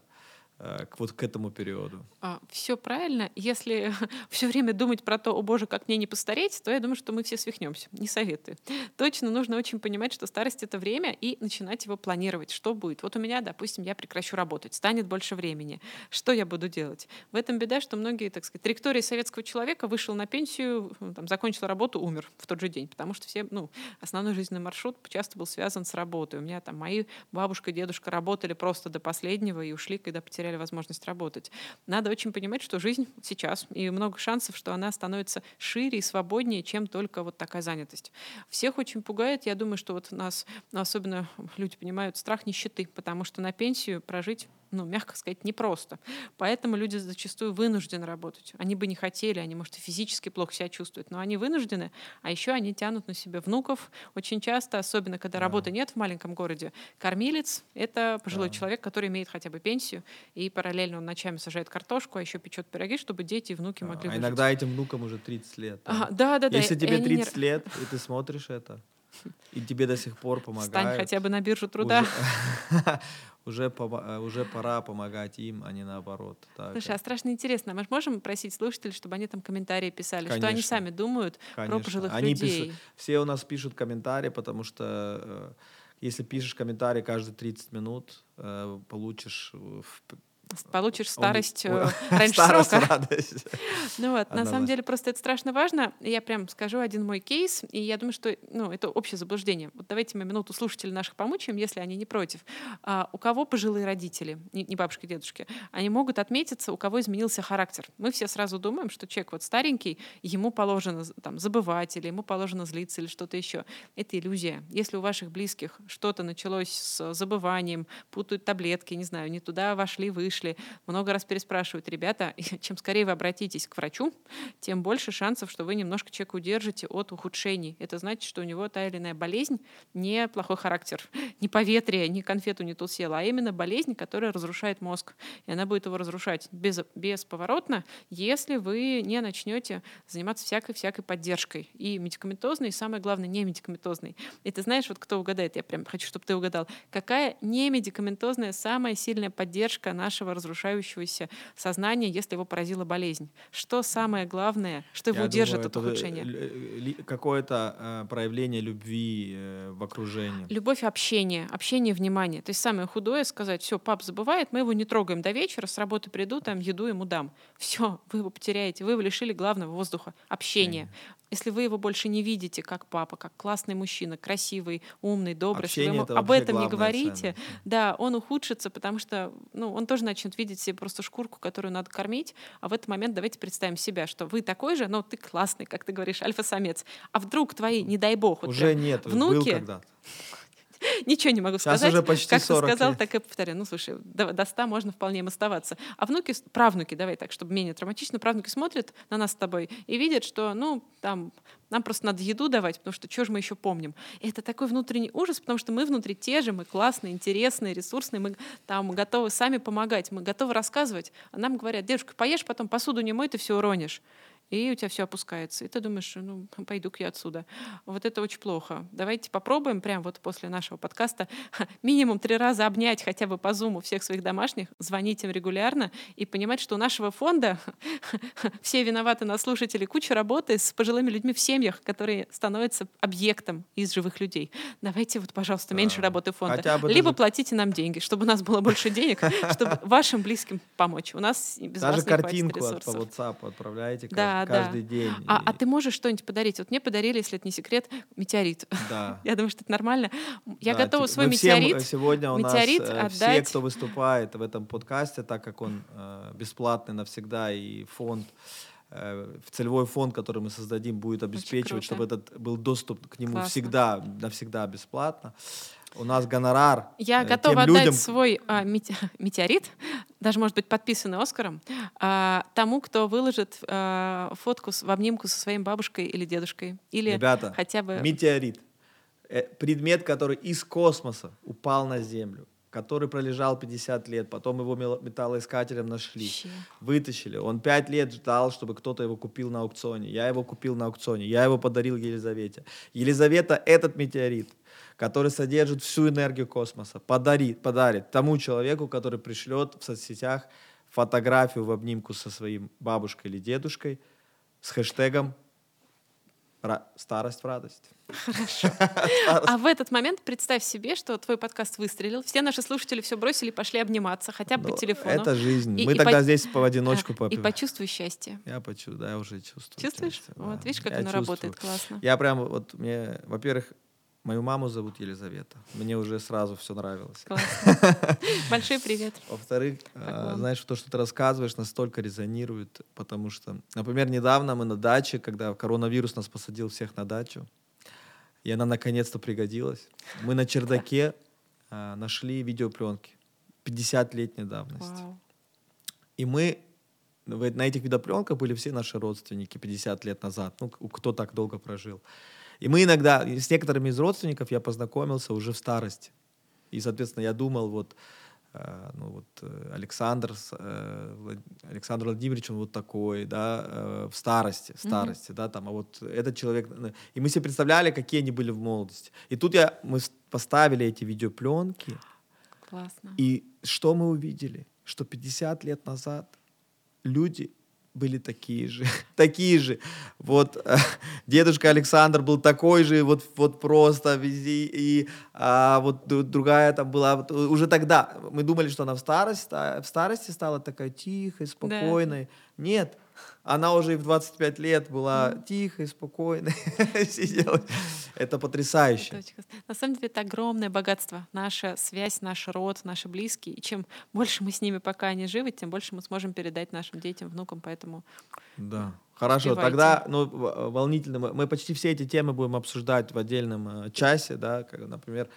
Э, к, вот к этому периоду. А, все правильно. Если <laughs> все время думать про то, о боже, как мне не постареть, то я думаю, что мы все свихнемся. Не советую. Точно нужно очень понимать, что старость — это время, и начинать его планировать. Что будет? Вот у меня, допустим, я прекращу работать, станет больше времени. Что я буду делать? В этом беда, что многие, так сказать, траектории советского человека вышел на пенсию, там, закончил работу, умер в тот же день, потому что все, ну, основной жизненный маршрут часто был связан с работой. У меня там мои бабушка дедушка работали просто до последнего и ушли, когда потеряли потеряли возможность работать. Надо очень понимать, что жизнь сейчас, и много шансов, что она становится шире и свободнее, чем только вот такая занятость. Всех очень пугает, я думаю, что вот нас, ну, особенно люди понимают, страх нищеты, потому что на пенсию прожить ну, мягко сказать, непросто. Поэтому люди зачастую вынуждены работать. Они бы не хотели, они, может, и физически плохо себя чувствуют, но они вынуждены, а еще они тянут на себя внуков. Очень часто, особенно когда да. работы нет в маленьком городе, кормилец — это пожилой да. человек, который имеет хотя бы пенсию, и параллельно он ночами сажает картошку, а еще печет пироги, чтобы дети и внуки да. могли А выжить. иногда этим внукам уже 30 лет. Да, да, да. Если да, тебе 30 не... лет, и ты смотришь это, и тебе до сих пор <laughs> помогают. Стань хотя бы на биржу труда. <laughs> <laughs> Уже, уже, э, уже пора помогать им, а не наоборот. Так. Слушай, а страшно интересно. Мы можем просить слушателей, чтобы они там комментарии писали, Конечно. что они сами думают Конечно. про пожилых они людей? Пишут, все у нас пишут комментарии, потому что э, если пишешь комментарий каждые 30 минут, э, получишь в Получишь старость он, <laughs> <laughs> раньше старость, срока. Радость. <laughs> Ну вот, на самом деле просто это страшно важно. Я прям скажу один мой кейс, и я думаю, что ну, это общее заблуждение. Вот давайте мы минуту слушателей наших помучаем, если они не против. А, у кого пожилые родители, не, не бабушки, дедушки, они могут отметиться, у кого изменился характер. Мы все сразу думаем, что человек вот старенький, ему положено там забывать, или ему положено злиться, или что-то еще. Это иллюзия. Если у ваших близких что-то началось с забыванием, путают таблетки, не знаю, не туда вошли, вышли, вышли, много раз переспрашивают, ребята, <laughs> чем скорее вы обратитесь к врачу, тем больше шансов, что вы немножко человека удержите от ухудшений. Это значит, что у него та или иная болезнь не плохой характер, <laughs> не поветрие, не конфету не ту а именно болезнь, которая разрушает мозг. И она будет его разрушать без, бесповоротно, если вы не начнете заниматься всякой-всякой поддержкой. И медикаментозной, и самое главное, не медикаментозной. И ты знаешь, вот кто угадает, я прям хочу, чтобы ты угадал, какая не медикаментозная самая сильная поддержка нашего разрушающегося сознания, если его поразила болезнь? Что самое главное, что его Я держит думаю, от ухудшения? Какое-то э, проявление любви э, в окружении. Любовь, общение, общение, внимание. То есть самое худое сказать, все, пап забывает, мы его не трогаем до вечера, с работы приду, там еду ему дам. Все, вы его потеряете, вы его лишили главного воздуха, общения. Если вы его больше не видите как папа, как классный мужчина, красивый, умный, добрый, Общение если вы ему об этом не говорите, ценность. да, он ухудшится, потому что ну, он тоже начнет видеть себе просто шкурку, которую надо кормить. А в этот момент давайте представим себя, что вы такой же, но ты классный, как ты говоришь, альфа-самец. А вдруг твои, не дай бог, вот уже нет, внуки, был когда-то <laughs> Ничего не могу Сейчас сказать. уже почти как 40 ты сказал, лет. так и повторяю. Ну, слушай, до, до 100 можно вполне им оставаться. А внуки, правнуки, давай так, чтобы менее травматично, правнуки смотрят на нас с тобой и видят, что, ну, там, нам просто надо еду давать, потому что что же мы еще помним? И это такой внутренний ужас, потому что мы внутри те же, мы классные, интересные, ресурсные, мы там готовы сами помогать, мы готовы рассказывать. А нам говорят, девушка, поешь, потом посуду не мой, ты все уронишь и у тебя все опускается. И ты думаешь, ну, <laughs> пойду-ка я отсюда. Вот это очень плохо. Давайте попробуем прямо вот после нашего подкаста <laughs> минимум три раза обнять хотя бы по зуму всех своих домашних, звонить им регулярно и понимать, что у нашего фонда <laughs> все виноваты на слушатели, куча работы с пожилыми людьми в семьях, которые становятся объектом из живых людей. Давайте вот, пожалуйста, меньше работы фонда. Либо даже... платите нам деньги, чтобы у нас было больше денег, чтобы вашим близким помочь. У нас без Даже вас картинку от, по WhatsApp отправляете. Да, каждый да. день. А, а ты можешь что-нибудь подарить? Вот мне подарили, если это не секрет, метеорит. Да. <laughs> Я думаю, что это нормально. Я да, готова типа, свой метеорит. Сегодня у метеорит нас отдать... все, кто выступает в этом подкасте, так как он э, бесплатный навсегда и фонд э, в целевой фонд, который мы создадим, будет обеспечивать, чтобы этот был доступ к нему Классно. всегда, навсегда бесплатно. У нас гонорар. Я э, готова отдать людям... свой а, <laughs> метеорит, даже может быть подписанный Оскаром, а, тому, кто выложит а, фотку в обнимку со своей бабушкой или дедушкой. Или Ребята, хотя бы... метеорит. Э, предмет, который из космоса упал на Землю. который пролежал 50 лет, потом его металлоискателем нашли, Вообще. вытащили. Он 5 лет ждал, чтобы кто-то его купил на аукционе. Я его купил на аукционе, я его подарил Елизавете. Елизавета этот метеорит, который содержит всю энергию космоса, подарит, подарит тому человеку, который пришлет в соцсетях фотографию в обнимку со своим бабушкой или дедушкой с хэштегом «Ра- «Старость в радость». <laughs> А в этот момент представь себе, что твой подкаст выстрелил, все наши слушатели все бросили, пошли обниматься, хотя бы Ну, по телефону. Это жизнь. И- Мы и тогда по- здесь по одиночку А, И почувствуй счастье. Я почувствую, да, я уже чувствую. Чувствуешь? счастье, Вот, видишь, как Я оно работает классно. Я прям вот мне, во-первых, мою маму зовут Елизавета. Мне уже сразу все нравилось. Классно. <laughs> Большой привет. Во-вторых, э, знаешь, то, что ты рассказываешь, настолько резонирует, потому что, например, недавно мы на даче, когда коронавирус нас посадил всех на дачу, и она наконец-то пригодилась, мы на чердаке э, нашли видеопленки 50-летней давности. Вау. И мы на этих видеопленках были все наши родственники 50 лет назад, ну, кто так долго прожил. И мы иногда, с некоторыми из родственников я познакомился уже в старости. И, соответственно, я думал, вот, э, ну, вот э, Александр, э, Александр Владимирович, он вот такой, да, в старости, в старости, да, там, а вот этот человек... э, И мы себе представляли, какие они были в молодости. И тут я, мы поставили эти видеопленки, Классно. и что мы увидели? Что 50 лет назад люди были такие же, <laughs> такие же. Вот э, дедушка Александр был такой же, вот, вот просто везде, и а, вот другая там была, вот, э, уже тогда мы думали, что она в старости, в старости стала такая тихой, спокойной. Нет, она уже и в 25 лет была тихой, спокойной, <laughs> сидела. Это потрясающе. На самом деле это огромное богатство. Наша связь, наш род, наши близкие. И чем больше мы с ними пока они живы, тем больше мы сможем передать нашим детям, внукам. Поэтому Да. Хорошо, Успевайте. тогда, ну, в- волнительно, мы, мы почти все эти темы будем обсуждать в отдельном э, часе, да, как, например,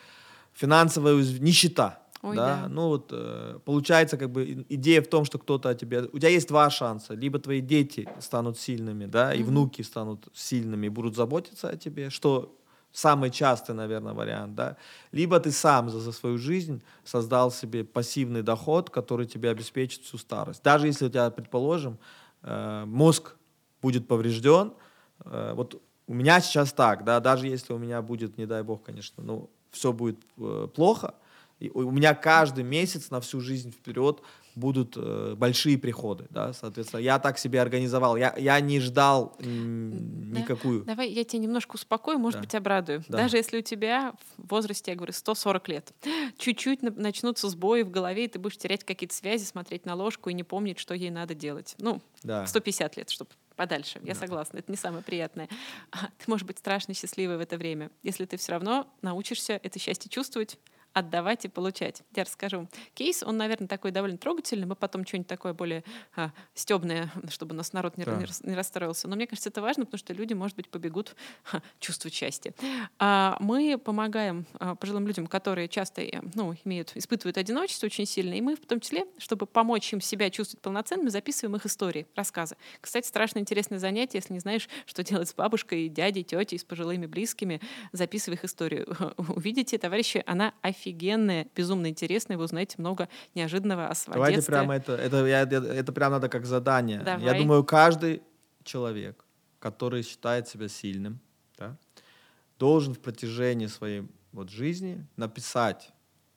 финансовая нищета. Ой, да? да. ну вот э, получается как бы идея в том, что кто-то о тебе, у тебя есть два шанса, либо твои дети станут сильными, да, и Мгм. внуки станут сильными и будут заботиться о тебе, что самый частый, наверное, вариант, да, либо ты сам за, за свою жизнь создал себе пассивный доход, который тебе обеспечит всю старость. Даже если у тебя, предположим, э, мозг будет поврежден, э, вот у меня сейчас так, да, даже если у меня будет, не дай бог, конечно, ну, все будет плохо, и у меня каждый месяц на всю жизнь вперед будут э, большие приходы, да, соответственно, я так себе организовал, я, я не ждал м, Да. никакую. давай я тебя немножко успокою, может Да. быть, обрадую. Да. Даже если у тебя в возрасте, я говорю, 140 лет, <gasps> чуть-чуть на- начнутся сбои в голове, и ты будешь терять какие-то связи, смотреть на ложку и не помнить, что ей надо делать. Ну, Да. в 150 лет, чтобы подальше. Я Да. согласна, это не самое приятное. А Ты можешь быть страшно счастливой в это время, если ты все равно научишься это счастье чувствовать, отдавать и получать. Я расскажу. Кейс, он, наверное, такой довольно трогательный. Мы потом что-нибудь такое более а, стебное, <laughs> чтобы нас народ не, Да. не рас- не расстроился. Но мне кажется, это важно, потому что люди, может быть, побегут <laughs> ха, чувствовать счастье. А, мы помогаем а, пожилым людям, которые часто э, ну, имеют, испытывают одиночество очень сильно, и мы в том числе, чтобы помочь им себя чувствовать полноценными, записываем их истории, рассказы. Кстати, страшно интересное занятие, если не знаешь, <laughs> что делать с бабушкой, дядей, тетей, с пожилыми близкими, записывай их историю. Увидите, товарищи, она офигенная, безумно интересная, вы узнаете много неожиданного о своем Давайте детстве. прямо это, это, я- это, это прям надо как задание. Я Давай. думаю, каждый человек, который считает себя сильным, да, должен в протяжении своей вот жизни написать,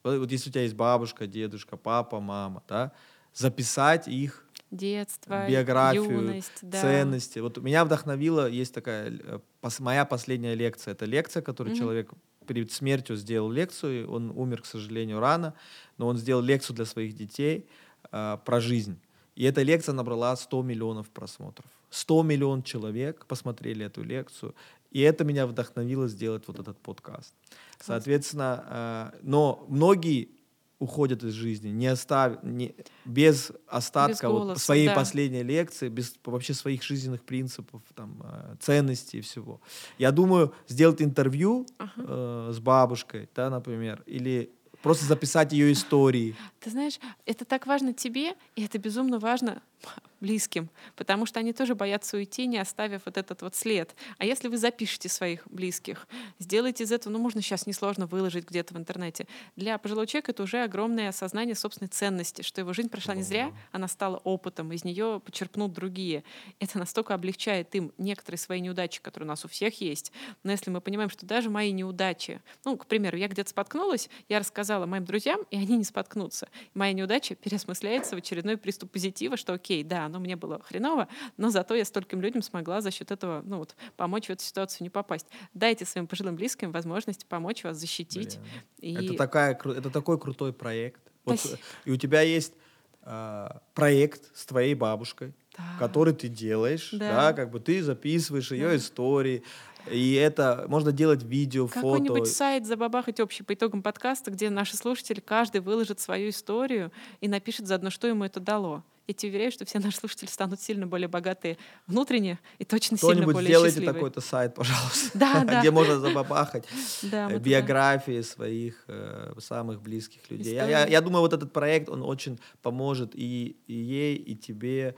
вот вот если у тебя есть бабушка, дедушка, папа, мама, да, записать их Детство, биографию, юность, да. ценности. Вот меня вдохновила, есть такая, э, пос- моя последняя лекция. Это лекция, которую Мгм. человек перед смертью сделал лекцию. Он умер, к сожалению, рано, но он сделал лекцию для своих детей э, про жизнь. И эта лекция набрала 100 миллионов просмотров. 100 миллионов человек посмотрели эту лекцию. И это меня вдохновило сделать вот этот подкаст. Соответственно, э, но многие уходят из жизни, не оставив, не, без остатка вот голоса, своей да. последней лекции, без вообще своих жизненных принципов, там, э, ценностей и всего. Я думаю, сделать интервью Ага. э, с бабушкой, да, например, или просто записать ее истории. Ты знаешь, это так важно тебе, и это безумно важно близким, потому что они тоже боятся уйти, не оставив вот этот вот след. А если вы запишете своих близких, сделайте из этого, ну, можно сейчас несложно выложить где-то в интернете. Для пожилого человека это уже огромное осознание собственной ценности, что его жизнь прошла не зря, она стала опытом, из нее почерпнут другие. Это настолько облегчает им некоторые свои неудачи, которые у нас у всех есть. Но если мы понимаем, что даже мои неудачи, ну, к примеру, я где-то споткнулась, я рассказала моим друзьям, и они не споткнутся. Моя неудача переосмысляется в очередной приступ позитива, что окей, да, оно мне было хреново, но зато я стольким людям смогла за счет этого ну, вот, помочь в эту ситуацию не попасть. Дайте своим пожилым близким возможность помочь вас защитить. И... Это, такая, это такой крутой проект. Вот, и у тебя есть э, проект с твоей бабушкой, да. который ты делаешь, да. да, как бы ты записываешь ее да. истории, и это можно делать видео, фото. Какой-нибудь сайт забабахать общий по итогам подкаста, где наши слушатели, каждый выложит свою историю и напишет заодно, что ему это дало. Я тебе уверяю, что все наши слушатели станут сильно более богатые внутренне и точно сильно более сделайте счастливые. такой-то сайт, пожалуйста, да, <laughs> да. где можно забабахать э, биографии своих э, самых близких людей. Я, я, я думаю, вот этот проект, он очень поможет и, и ей, и тебе,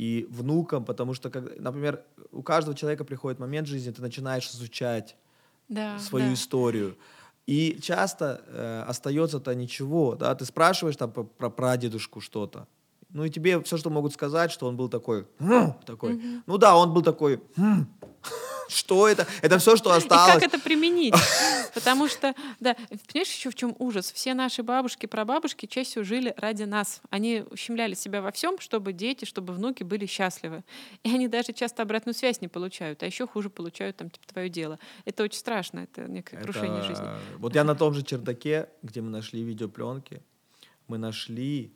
и внукам, потому что, как, например, у каждого человека приходит момент в жизни, ты начинаешь изучать да, свою да. историю. И часто э, остается-то ничего, да, ты спрашиваешь там про прадедушку что-то, ну и тебе все, что могут сказать, что он был такой, хм", такой. Mm-hmm. Ну да, он был такой, хм". Что это? Это все, что осталось. И как это применить? <laughs> Потому что, да, понимаешь, еще в чем ужас? Все наши бабушки, прабабушки чаще всего жили ради нас. Они ущемляли себя во всем, чтобы дети, чтобы внуки были счастливы. И они даже часто обратную связь не получают, а еще хуже получают там типа твое дело. Это очень страшно, это некое это... крушение жизни. Вот я на том же чердаке, где мы нашли видеопленки, мы нашли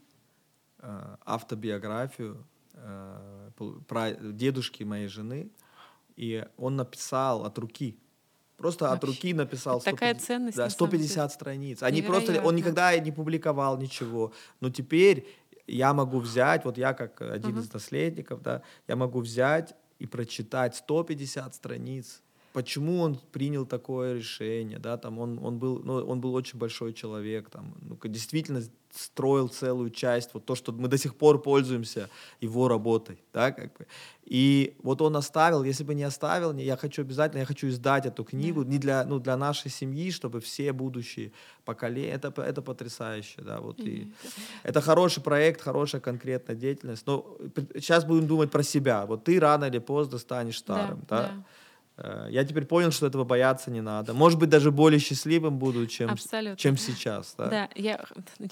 Э, автобиографию э, про дедушки моей жены, и он написал от руки. Просто Вообще. от руки написал. 150, Такая ценность. Да, 150 страниц. Они просто, он никогда не публиковал ничего. Но теперь я могу взять, вот я как один uh-huh. из наследников, да, я могу взять и прочитать 150 страниц почему он принял такое решение, да, там он, он, был, ну, он был очень большой человек, там, ну, действительно строил целую часть, вот то, что мы до сих пор пользуемся его работой, да, как бы. И вот он оставил, если бы не оставил, я хочу обязательно, я хочу издать эту книгу не для, ну, для нашей семьи, чтобы все будущие поколения, это, это потрясающе, да, вот, mm-hmm. и это хороший проект, хорошая конкретная деятельность, но сейчас будем думать про себя, вот ты рано или поздно станешь старым, да, да? да Э, я теперь понял, что этого бояться не надо. Может быть, даже более счастливым буду, чем, чем сейчас. Да? да, я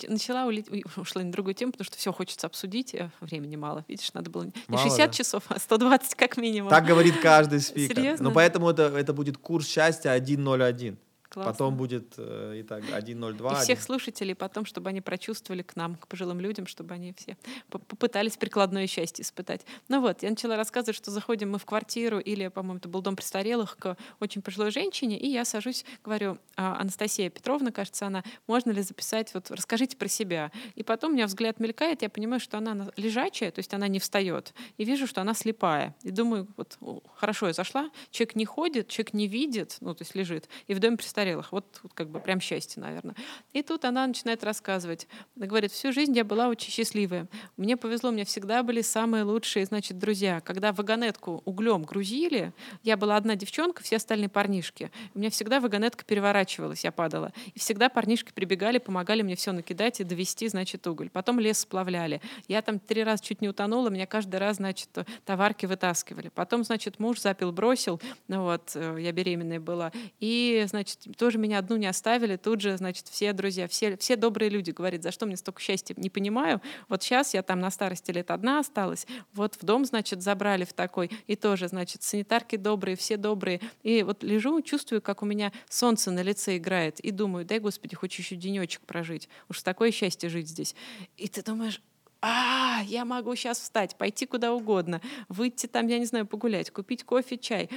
начала улить, ушла на другую тему, потому что все хочется обсудить, э, времени мало. Видишь, надо было не мало, 60 да? часов, а 120 как минимум. Так говорит каждый спикер. Серьезно? Но поэтому это, это будет курс счастья 101. Классно. Потом будет э, и так 1.02. И всех слушателей потом, чтобы они прочувствовали к нам, к пожилым людям, чтобы они все попытались прикладное счастье испытать. Ну вот, я начала рассказывать, что заходим мы в квартиру, или, по-моему, это был дом престарелых, к очень пожилой женщине, и я сажусь, говорю, «А, Анастасия Петровна, кажется, она, можно ли записать, вот расскажите про себя. И потом у меня взгляд мелькает, я понимаю, что она лежачая, то есть она не встает, и вижу, что она слепая. И думаю, вот хорошо, я зашла, человек не ходит, человек не видит, ну, то есть лежит, и в доме престарелых престарелых. Вот, вот как бы прям счастье, наверное. И тут она начинает рассказывать. Она говорит, всю жизнь я была очень счастливая. Мне повезло, у меня всегда были самые лучшие, значит, друзья. Когда вагонетку углем грузили, я была одна девчонка, все остальные парнишки. У меня всегда вагонетка переворачивалась, я падала. И всегда парнишки прибегали, помогали мне все накидать и довести, значит, уголь. Потом лес сплавляли. Я там три раза чуть не утонула, меня каждый раз, значит, товарки вытаскивали. Потом, значит, муж запил, бросил, ну вот, э, я беременная была. И, значит, тоже меня одну не оставили, тут же, значит, все друзья, все, все добрые люди говорят, за что мне столько счастья, не понимаю. Вот сейчас я там на старости лет одна осталась, вот в дом, значит, забрали в такой, и тоже, значит, санитарки добрые, все добрые. И вот лежу, чувствую, как у меня солнце на лице играет, и думаю, дай, Господи, хоть еще денечек прожить. Уж такое счастье жить здесь. И ты думаешь, а, я могу сейчас встать, пойти куда угодно, выйти там, я не знаю, погулять, купить кофе, чай,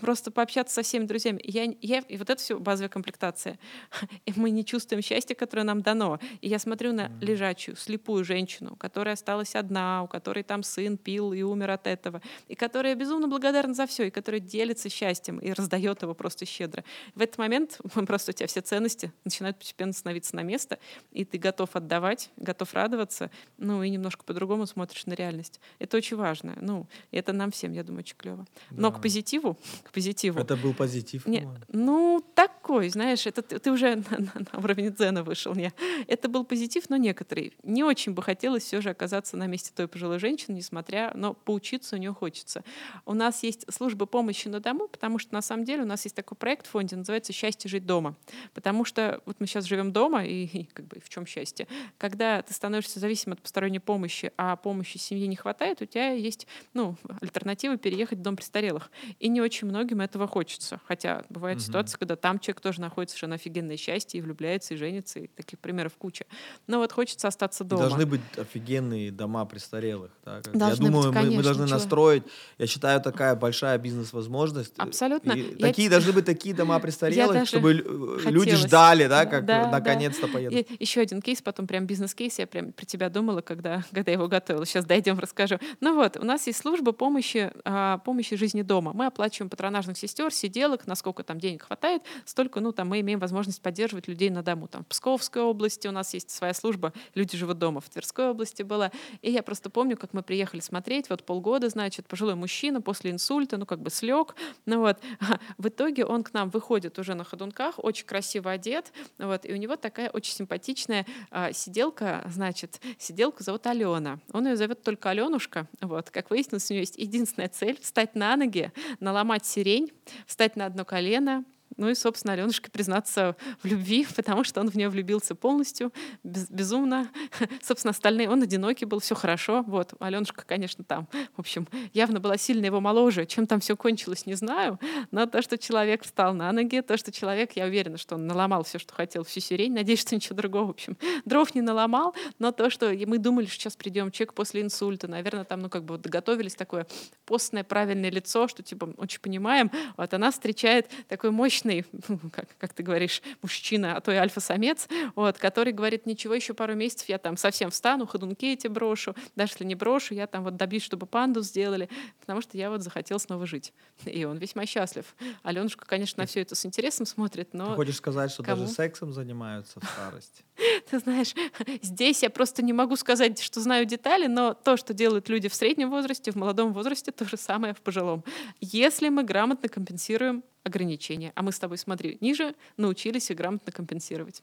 просто пообщаться со всеми друзьями. Я, я, и вот это все базовая комплектация. <laughs> И мы не чувствуем счастья, которое нам дано. И я смотрю на лежачую, слепую женщину, которая осталась одна, у которой там сын пил и умер от этого, и которая безумно благодарна за все, и которая делится счастьем и раздает его просто щедро. В этот момент <laughs> просто у тебя все ценности начинают постепенно становиться на место, и ты готов отдавать, готов радоваться, ну и немножко по-другому смотришь на реальность. Это очень важно. Ну, это нам всем, я думаю, очень клево. Но к позитиву к позитиву. Это был позитив? Не, ну, такой, знаешь, это ты, ты уже <laughs> на, на, на уровень дзена вышел. Не. Это был позитив, но некоторый. Не очень бы хотелось все же оказаться на месте той пожилой женщины, несмотря, но поучиться у нее хочется. У нас есть служба помощи на дому, потому что на самом деле у нас есть такой проект в фонде, называется «Счастье жить дома». Потому что вот мы сейчас живем дома, и, и как бы в чем счастье? Когда ты становишься зависим от посторонней помощи, а помощи семье не хватает, у тебя есть ну, альтернатива переехать в дом престарелых. И не очень очень многим этого хочется. Хотя бывают угу. ситуации, когда там человек тоже находится совершенно офигенное счастье и влюбляется, и женится, и таких примеров куча. Но вот хочется остаться дома. Должны быть офигенные дома престарелых. Да? Должны я думаю, быть, конечно, мы, мы должны ничего. настроить. Я считаю, такая большая бизнес-возможность. Абсолютно. И я... Такие должны быть такие дома <laughs> престарелых, чтобы люди ждали, да, как да, наконец-то да. поедут. И еще один кейс, потом прям бизнес-кейс, я прям про тебя думала, когда, <laughs> когда я его готовила. Сейчас дойдем, расскажу. Ну вот, у нас есть служба помощи, а, помощи жизни дома. Мы оплачиваем патронажных сестер, сиделок, насколько там денег хватает, столько, ну, там мы имеем возможность поддерживать людей на дому. Там в Псковской области у нас есть своя служба, люди живут дома, в Тверской области была. И я просто помню, как мы приехали смотреть, вот полгода, значит, пожилой мужчина после инсульта, ну, как бы слег, ну вот. <laughs> В итоге он к нам выходит уже на ходунках, очень красиво одет, вот, и у него такая очень симпатичная а, сиделка, значит, сиделку зовут Алена. Он ее зовет только Аленушка, вот. Как выяснилось, у нее есть единственная цель — встать на ноги, наломать сирень, встать на одно колено, ну и, собственно, Аленушке признаться в любви, <laughs> потому что он в нее влюбился полностью, без, безумно. <laughs> Собственно, остальные, он одинокий был, все хорошо. Вот, Аленушка, конечно, там, в общем, явно была сильно его моложе. Чем там все кончилось, не знаю. Но то, что человек встал на ноги, то, что человек, я уверена, что он наломал все, что хотел, всю сирень. Надеюсь, что ничего другого, в общем, <laughs> дров не наломал. Но то, что мы думали, что сейчас придем человек после инсульта, наверное, там, ну, как бы вот доготовились такое постное правильное лицо, что, типа, очень понимаем. Вот она встречает такой мощный мощный, <laughs> как, как ты говоришь, мужчина, а то и альфа-самец, вот, который говорит, ничего, еще пару месяцев я там совсем встану, ходунки эти брошу, даже если не брошу, я там вот добьюсь, чтобы панду сделали, потому что я вот захотел снова жить. И он весьма счастлив. Аленушка, конечно, на все это с интересом смотрит, но... Ты хочешь сказать, что кому? даже сексом занимаются в старости? <laughs> Ты знаешь, <laughs> здесь я просто не могу сказать, что знаю детали, но то, что делают люди в среднем возрасте, в молодом возрасте, то же самое в пожилом. Если мы грамотно компенсируем ограничения. А мы с тобой, смотри, ниже научились и грамотно компенсировать.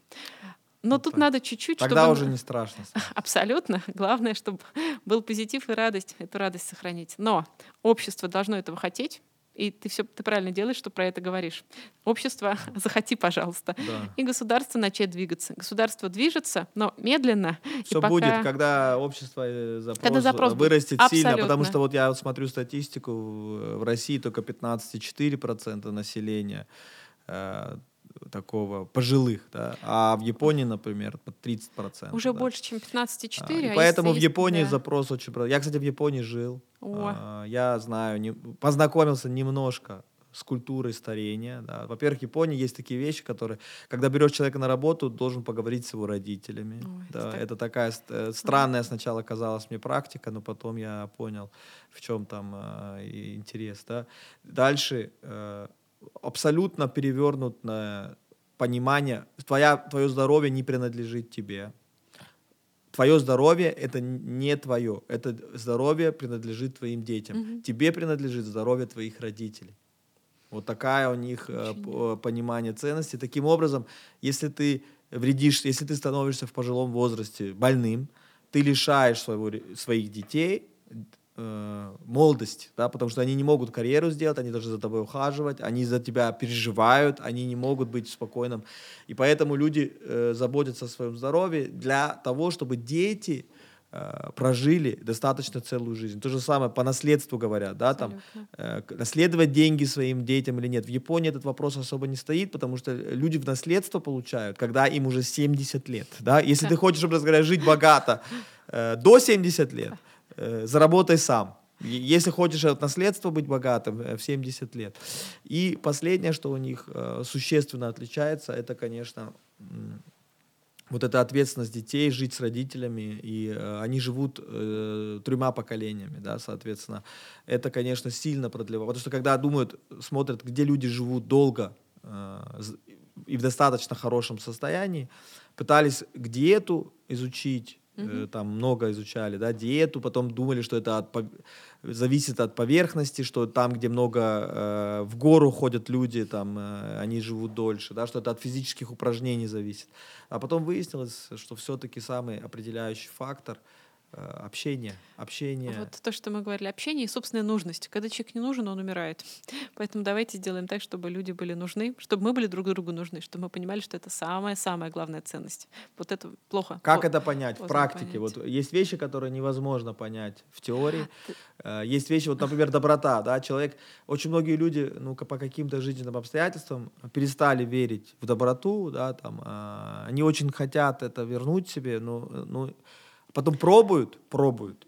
Но вот тут так. надо чуть-чуть, Тогда чтобы... уже не страшно. <laughs> Абсолютно. Главное, чтобы был позитив и радость, эту радость сохранить. Но общество должно этого хотеть, и ты все ты правильно делаешь, что про это говоришь. Общество, <laughs> захоти, пожалуйста. Да. И государство начать двигаться. Государство движется, но медленно. Все пока... будет, когда общество э, запрос, когда запрос вырастет будет. сильно. Абсолютно. Потому что вот я смотрю статистику, в России только 15,4% населения э, такого пожилых, да, а в Японии, например, под 30%. Уже да. больше, чем 15,4. А, а поэтому в Японии да. запрос очень... Я, кстати, в Японии жил. О. А, я знаю, не, познакомился немножко с культурой старения. Да. Во-первых, в Японии есть такие вещи, которые, когда берешь человека на работу, должен поговорить с его родителями. Ой, да. это, это такая э, странная сначала казалась мне практика, но потом я понял, в чем там э, интерес. Да. Дальше э, абсолютно перевернутое понимание, твоя, твое здоровье не принадлежит тебе. Твое здоровье это не твое, это здоровье принадлежит твоим детям. Угу. Тебе принадлежит здоровье твоих родителей. Вот такая у них э, понимание ценности. Таким образом, если ты вредишь, если ты становишься в пожилом возрасте больным, ты лишаешь своего, своих детей э, молодость, да, потому что они не могут карьеру сделать, они должны за тобой ухаживать, они за тебя переживают, они не могут быть спокойным. И поэтому люди э, заботятся о своем здоровье для того, чтобы дети э, прожили достаточно целую жизнь. То же самое по наследству говорят, да, там, э, наследовать деньги своим детям или нет. В Японии этот вопрос особо не стоит, потому что люди в наследство получают, когда им уже 70 лет, да. Если ты хочешь, чтобы говоря, жить богато э, до 70 лет, заработай сам. Если хочешь от наследства быть богатым, э, в 70 лет. И последнее, что у них э, существенно отличается, это, конечно, вот эта ответственность детей, жить с родителями, и э, они живут э, тремя поколениями, да, соответственно. Это, конечно, сильно продлевает. Потому что когда думают, смотрят, где люди живут долго э, и в достаточно хорошем состоянии, пытались к диету изучить, mm-hmm. там много изучали, да, диету, потом думали, что это от, зависит от поверхности, что там, где много э, в гору ходят люди, там э, они живут дольше, да, что это от физических упражнений зависит. А потом выяснилось, что все-таки самый определяющий фактор — Э, общение, общение. Вот то, что мы говорили, общение и собственная нужность. Когда человек не нужен, он умирает. <laughs> Поэтому давайте сделаем так, чтобы люди были нужны, чтобы мы были друг другу нужны, чтобы мы понимали, что это самая-самая главная ценность. Вот это плохо. Как это понять в практике? Понять. Вот есть вещи, которые невозможно понять в теории. Э, есть вещи, вот, например, доброта, да, человек, очень многие люди, ну, по каким-то жизненным обстоятельствам перестали верить в доброту, да, там, а, они очень хотят это вернуть себе, но, ну, Потом пробуют, пробуют.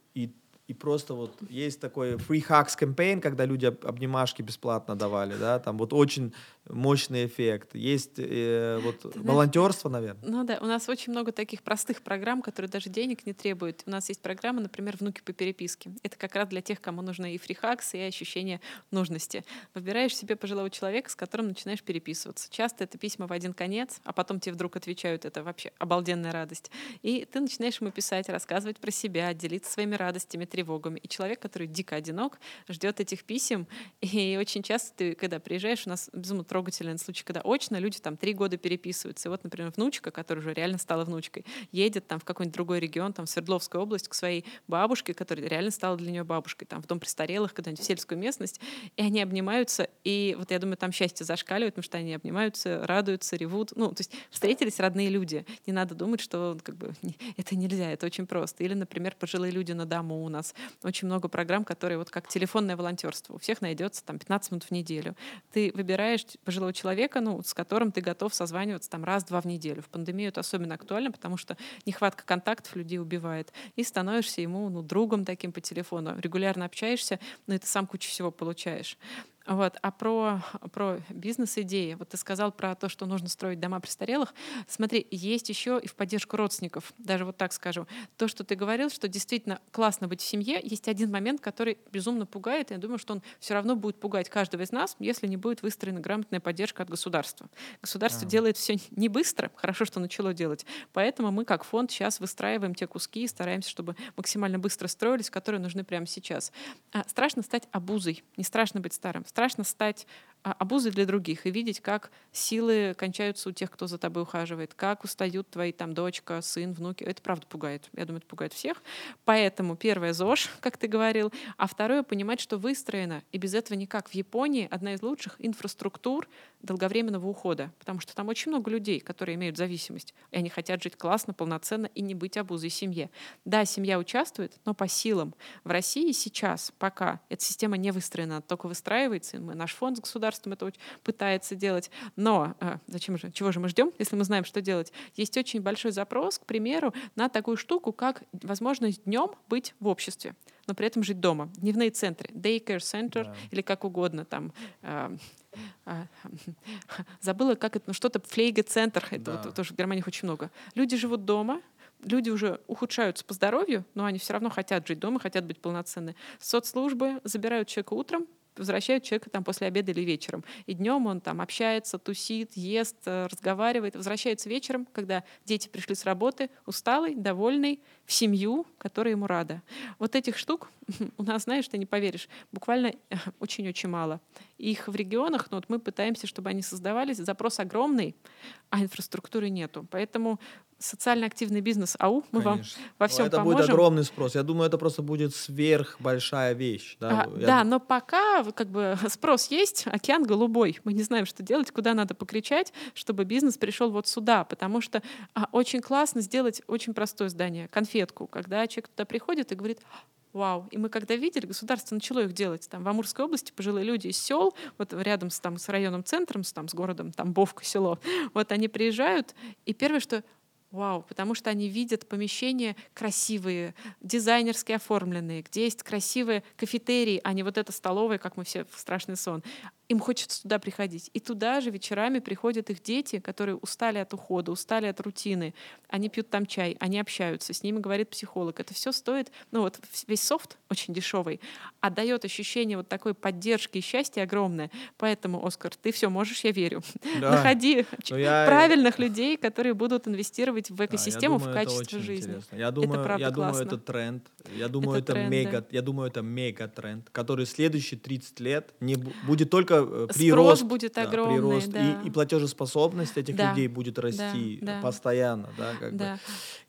И, просто вот есть такой free hugs campaign, когда люди обнимашки бесплатно давали, да, там вот очень мощный эффект. Есть э, вот Ты волонтерство, наверное. Ну да, у нас очень много таких простых программ, которые даже денег не требуют. У нас есть программа, например, «Внуки по переписке». Это как раз для тех, кому нужны и фрихакс, и ощущение нужности. Выбираешь себе пожилого человека, с которым начинаешь переписываться. Часто это письма в один конец, а потом тебе вдруг отвечают, это вообще обалденная радость. И ты начинаешь ему писать, рассказывать про себя, делиться своими радостями, тревогами. И человек, который дико одинок, ждет этих писем. <laughs> И очень часто ты, когда приезжаешь, у нас безумно трогательный случай, когда очно люди там три года переписываются. И вот, например, внучка, которая уже реально стала внучкой, едет там в какой-нибудь другой регион, там в Свердловскую область, к своей бабушке, которая реально стала для нее бабушкой, там в дом престарелых, когда-нибудь в сельскую местность, и они обнимаются, и вот я думаю, там счастье зашкаливает, потому что они обнимаются, радуются, ревут. Ну, то есть встретились родные люди. Не надо думать, что как бы <laughs> это нельзя, это очень просто. Или, например, пожилые люди на дому у нас. Очень много программ, которые вот как телефонное волонтерство. У всех найдется там 15 минут в неделю. Ты выбираешь пожилого человека, ну, с которым ты готов созваниваться там раз-два в неделю. В пандемию это особенно актуально, потому что нехватка контактов людей убивает. И становишься ему ну, другом таким по телефону. Регулярно общаешься, но ты сам кучу всего получаешь. Вот. А про, про бизнес-идеи, вот ты сказал про то, что нужно строить дома престарелых. Смотри, есть еще и в поддержку родственников, даже вот так скажу. То, что ты говорил, что действительно классно быть в семье, есть один момент, который безумно пугает, и я думаю, что он все равно будет пугать каждого из нас, если не будет выстроена грамотная поддержка от государства. Государство а. делает все не быстро, хорошо, что начало делать, поэтому мы как фонд сейчас выстраиваем те куски и стараемся, чтобы максимально быстро строились, которые нужны прямо сейчас. А, страшно стать обузой, не страшно быть старым страшно стать а, обузой для других и видеть, как силы кончаются у тех, кто за тобой ухаживает, как устают твои там дочка, сын, внуки. Это правда пугает. Я думаю, это пугает всех. Поэтому первое — ЗОЖ, <laughs> как ты говорил, а второе — понимать, что выстроено, и без этого никак. В Японии одна из лучших инфраструктур долговременного ухода, потому что там очень много людей, которые имеют зависимость, и они хотят жить классно, полноценно и не быть обузой семье. Да, семья участвует, но по силам. В России сейчас пока эта система не выстроена, только выстраивается. Мы, наш фонд с государством это пытается делать. Но э, зачем же, чего же мы ждем, если мы знаем, что делать? Есть очень большой запрос, к примеру, на такую штуку, как возможность днем быть в обществе но при этом жить дома. Дневные центры, daycare center да. или как угодно там. Э, э, <laughs> забыла, как это, ну что-то, флейга-центр, это да. вот, тоже в Германии очень много. Люди живут дома, люди уже ухудшаются по здоровью, но они все равно хотят жить дома, хотят быть полноценны. Соцслужбы забирают человека утром, возвращают человека там после обеда или вечером. И днем он там общается, тусит, ест, э, разговаривает, возвращается вечером, когда дети пришли с работы, усталый, довольный, в семью, которая ему рада. Вот этих штук <laughs> у нас, знаешь, ты не поверишь, буквально очень-очень мало. Их в регионах, ну вот мы пытаемся, чтобы они создавались, запрос огромный, а инфраструктуры нету. Поэтому социально активный бизнес АУ, мы Конечно. вам <laughs> во всем это поможем. будет огромный спрос. Я думаю, это просто будет сверх большая вещь. Да, а, да но пока как бы <laughs> спрос есть, океан голубой. Мы не знаем, что делать, куда надо покричать, чтобы бизнес пришел вот сюда, потому что а, очень классно сделать очень простое здание, конфетку, когда человек туда приходит и говорит, Вау. И мы когда видели, государство начало их делать. Там в Амурской области пожилые люди из сел, вот рядом с, там, с районным центром, с, там, с городом, там Бовка, село, вот они приезжают, и первое, что Вау, потому что они видят помещения красивые, дизайнерски оформленные, где есть красивые кафетерии, а не вот эта столовая, как мы все в страшный сон. Им хочется туда приходить. И туда же вечерами приходят их дети, которые устали от ухода, устали от рутины. Они пьют там чай, они общаются, с ними говорит психолог. Это все стоит, ну вот весь софт очень дешевый, а дает ощущение вот такой поддержки и счастья огромное. Поэтому, Оскар, ты все можешь, я верю. <laughs> Да. Находи <laughs> ну, я... <laughs> правильных людей, которые будут инвестировать в экосистему, да, думаю, в качество жизни. Интересно. Я думаю, это правда я классно. думаю, это тренд. Я думаю, это, это тренд, мега, да. я думаю, это мега тренд, который следующие 30 лет не будет только э, прирост, Спрос будет да, огромный, прирост да. и, и платежеспособность этих да. людей будет расти да, да. постоянно, да, как да. бы.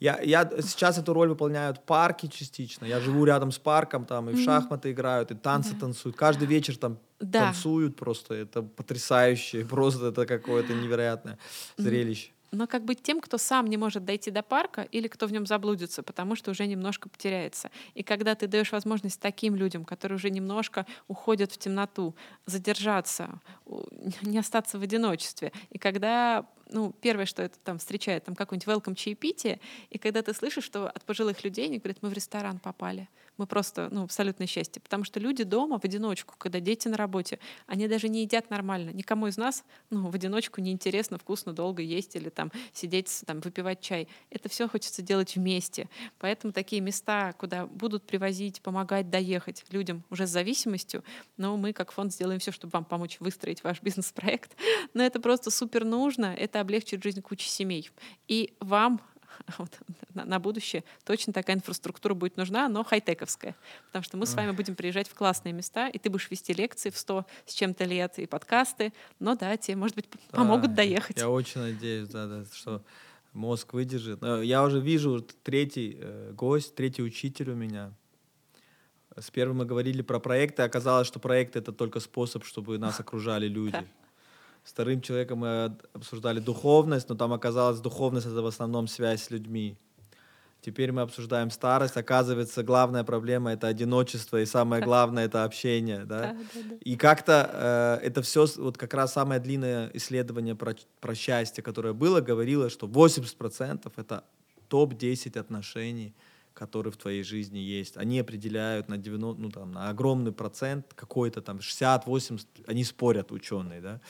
Я, я сейчас эту роль выполняют парки частично. Я живу рядом с парком, там и в mm-hmm. шахматы играют, и танцы да. танцуют. Каждый вечер там да. танцуют просто. Это потрясающе, <laughs> просто это какое-то невероятное зрелище но как быть тем, кто сам не может дойти до парка или кто в нем заблудится, потому что уже немножко потеряется. И когда ты даешь возможность таким людям, которые уже немножко уходят в темноту, задержаться, <laughs> не остаться в одиночестве, и когда ну, первое, что это там встречает, там какой-нибудь welcome чаепитие, и когда ты слышишь, что от пожилых людей они говорят, мы в ресторан попали, мы просто, ну, абсолютное счастье, потому что люди дома в одиночку, когда дети на работе, они даже не едят нормально. Никому из нас, ну, в одиночку неинтересно, вкусно, долго есть или там сидеть, там, выпивать чай. Это все хочется делать вместе. Поэтому такие места, куда будут привозить, помогать доехать людям уже с зависимостью, но мы как фонд сделаем все, чтобы вам помочь выстроить ваш <laughs> бизнес-проект. Но это просто супер нужно, это облегчит жизнь кучи семей. И вам <laughs> вот, на, на будущее точно такая инфраструктура будет нужна, но хай-тековская. Потому что мы с вами будем приезжать в классные места, и ты будешь вести лекции в 100 с чем-то лет и подкасты. Но да, тебе, может быть, помогут доехать. Я очень надеюсь, да, да, что мозг выдержит. Я уже вижу третий э, гость, третий учитель у меня. С первым мы говорили про проекты, оказалось, что проекты — это только способ, чтобы нас <laughs> окружали люди. С вторым человеком мы обсуждали духовность, но там оказалось, духовность — это в основном связь с людьми. Теперь мы обсуждаем старость. Оказывается, главная проблема — это одиночество, и самое <laughs> главное — это общение. Да? Да, да, да. И как-то э, это все, вот как раз самое длинное исследование про, про счастье, которое было, говорило, что 80% — это топ-10 отношений, которые в твоей жизни есть. Они определяют на 90, ну, там, на огромный процент, какой-то там 60-80, они спорят, ученые, да,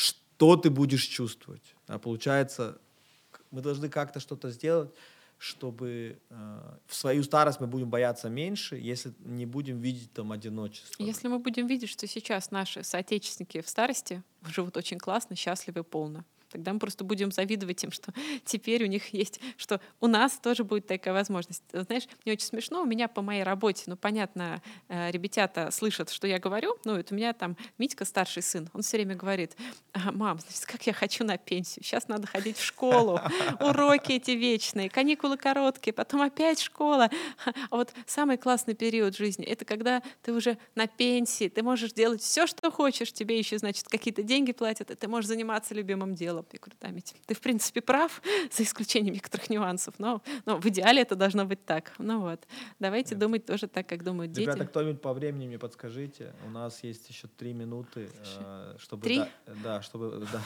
что ты будешь чувствовать. А получается, мы должны как-то что-то сделать, чтобы э, в свою старость мы будем бояться меньше, если не будем видеть там одиночество. Если мы будем видеть, что сейчас наши соотечественники в старости живут очень классно, счастливы, полно, Тогда мы просто будем завидовать им, что <laughs> теперь у них есть, что у нас тоже будет такая возможность. Знаешь, мне очень смешно, у меня по моей работе, ну, понятно, э, ребята слышат, что я говорю, ну, это у меня там Митька, старший сын, он все время говорит, мам, значит, как я хочу на пенсию, сейчас надо ходить в школу, <laughs> уроки эти вечные, каникулы короткие, потом опять школа. А вот самый классный период жизни — это когда ты уже на пенсии, ты можешь делать все, что хочешь, тебе еще, значит, какие-то деньги платят, и ты можешь заниматься любимым делом было. Да, Митя, ты, в принципе, прав, <laughs> за исключением некоторых нюансов, но, но в идеале это должно быть так. Ну вот, давайте Нет. думать тоже так, как думают дети. Ребята, кто-нибудь по времени мне подскажите. У нас есть еще три минуты, э, чтобы... Три? Да, да, чтобы... Да.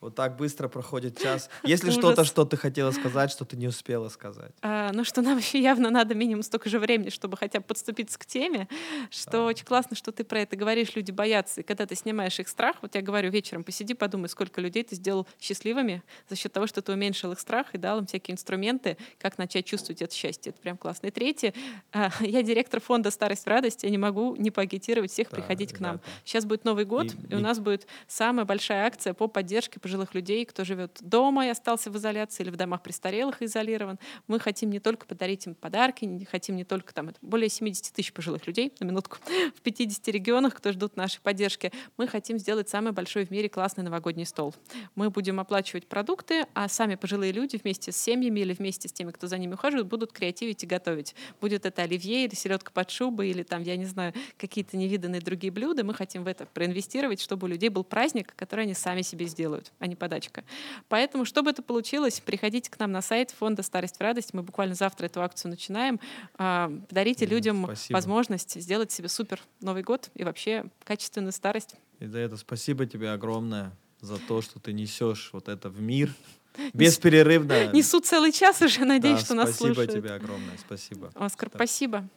Вот так быстро проходит час. <laughs> Если что-то, что ты хотела сказать, что ты не успела сказать. А, ну, что нам еще явно надо минимум столько же времени, чтобы хотя бы подступиться к теме, что да. очень классно, что ты про это говоришь, люди боятся. И когда ты снимаешь их страх, вот я говорю, вечером посиди, подумай, сколько людей ты сделал счастливыми за счет того, что ты уменьшил их страх и дал им всякие инструменты, как начать чувствовать это счастье. Это прям классно. И третье, а, <laughs> я директор фонда «Старость в радость», я не могу не поагитировать всех да, приходить к нам. Сейчас будет Новый год, и, и у нас будет самая большая акция по поддержке пожилых людей, кто живет дома и остался в изоляции или в домах престарелых и изолирован. Мы хотим не только подарить им подарки, не хотим не только там более 70 тысяч пожилых людей, на минутку, <laughs> в 50 регионах, кто ждут нашей поддержки. Мы хотим сделать самый большой в мире классный новогодний стол. Мы будем оплачивать продукты, а сами пожилые люди вместе с семьями или вместе с теми, кто за ними ухаживает, будут креативить и готовить. Будет это оливье или селедка под шубой или там, я не знаю, какие-то невиданные другие блюда. Мы хотим в это проинвестировать, чтобы у людей был праздник, который они сами себе сделают, а не подача задачка. Поэтому, чтобы это получилось, приходите к нам на сайт фонда «Старость в радость». Мы буквально завтра эту акцию начинаем. А, подарите людям Спасибо. возможность сделать себе супер Новый год и вообще качественную старость. И за это спасибо тебе огромное. за то, что ты несешь вот это в мир. <laughs> Бесперерывно. Несу целый час уже, надеюсь, Да, что нас Спасибо слушают. тебе огромное, спасибо. Оскар, спасибо.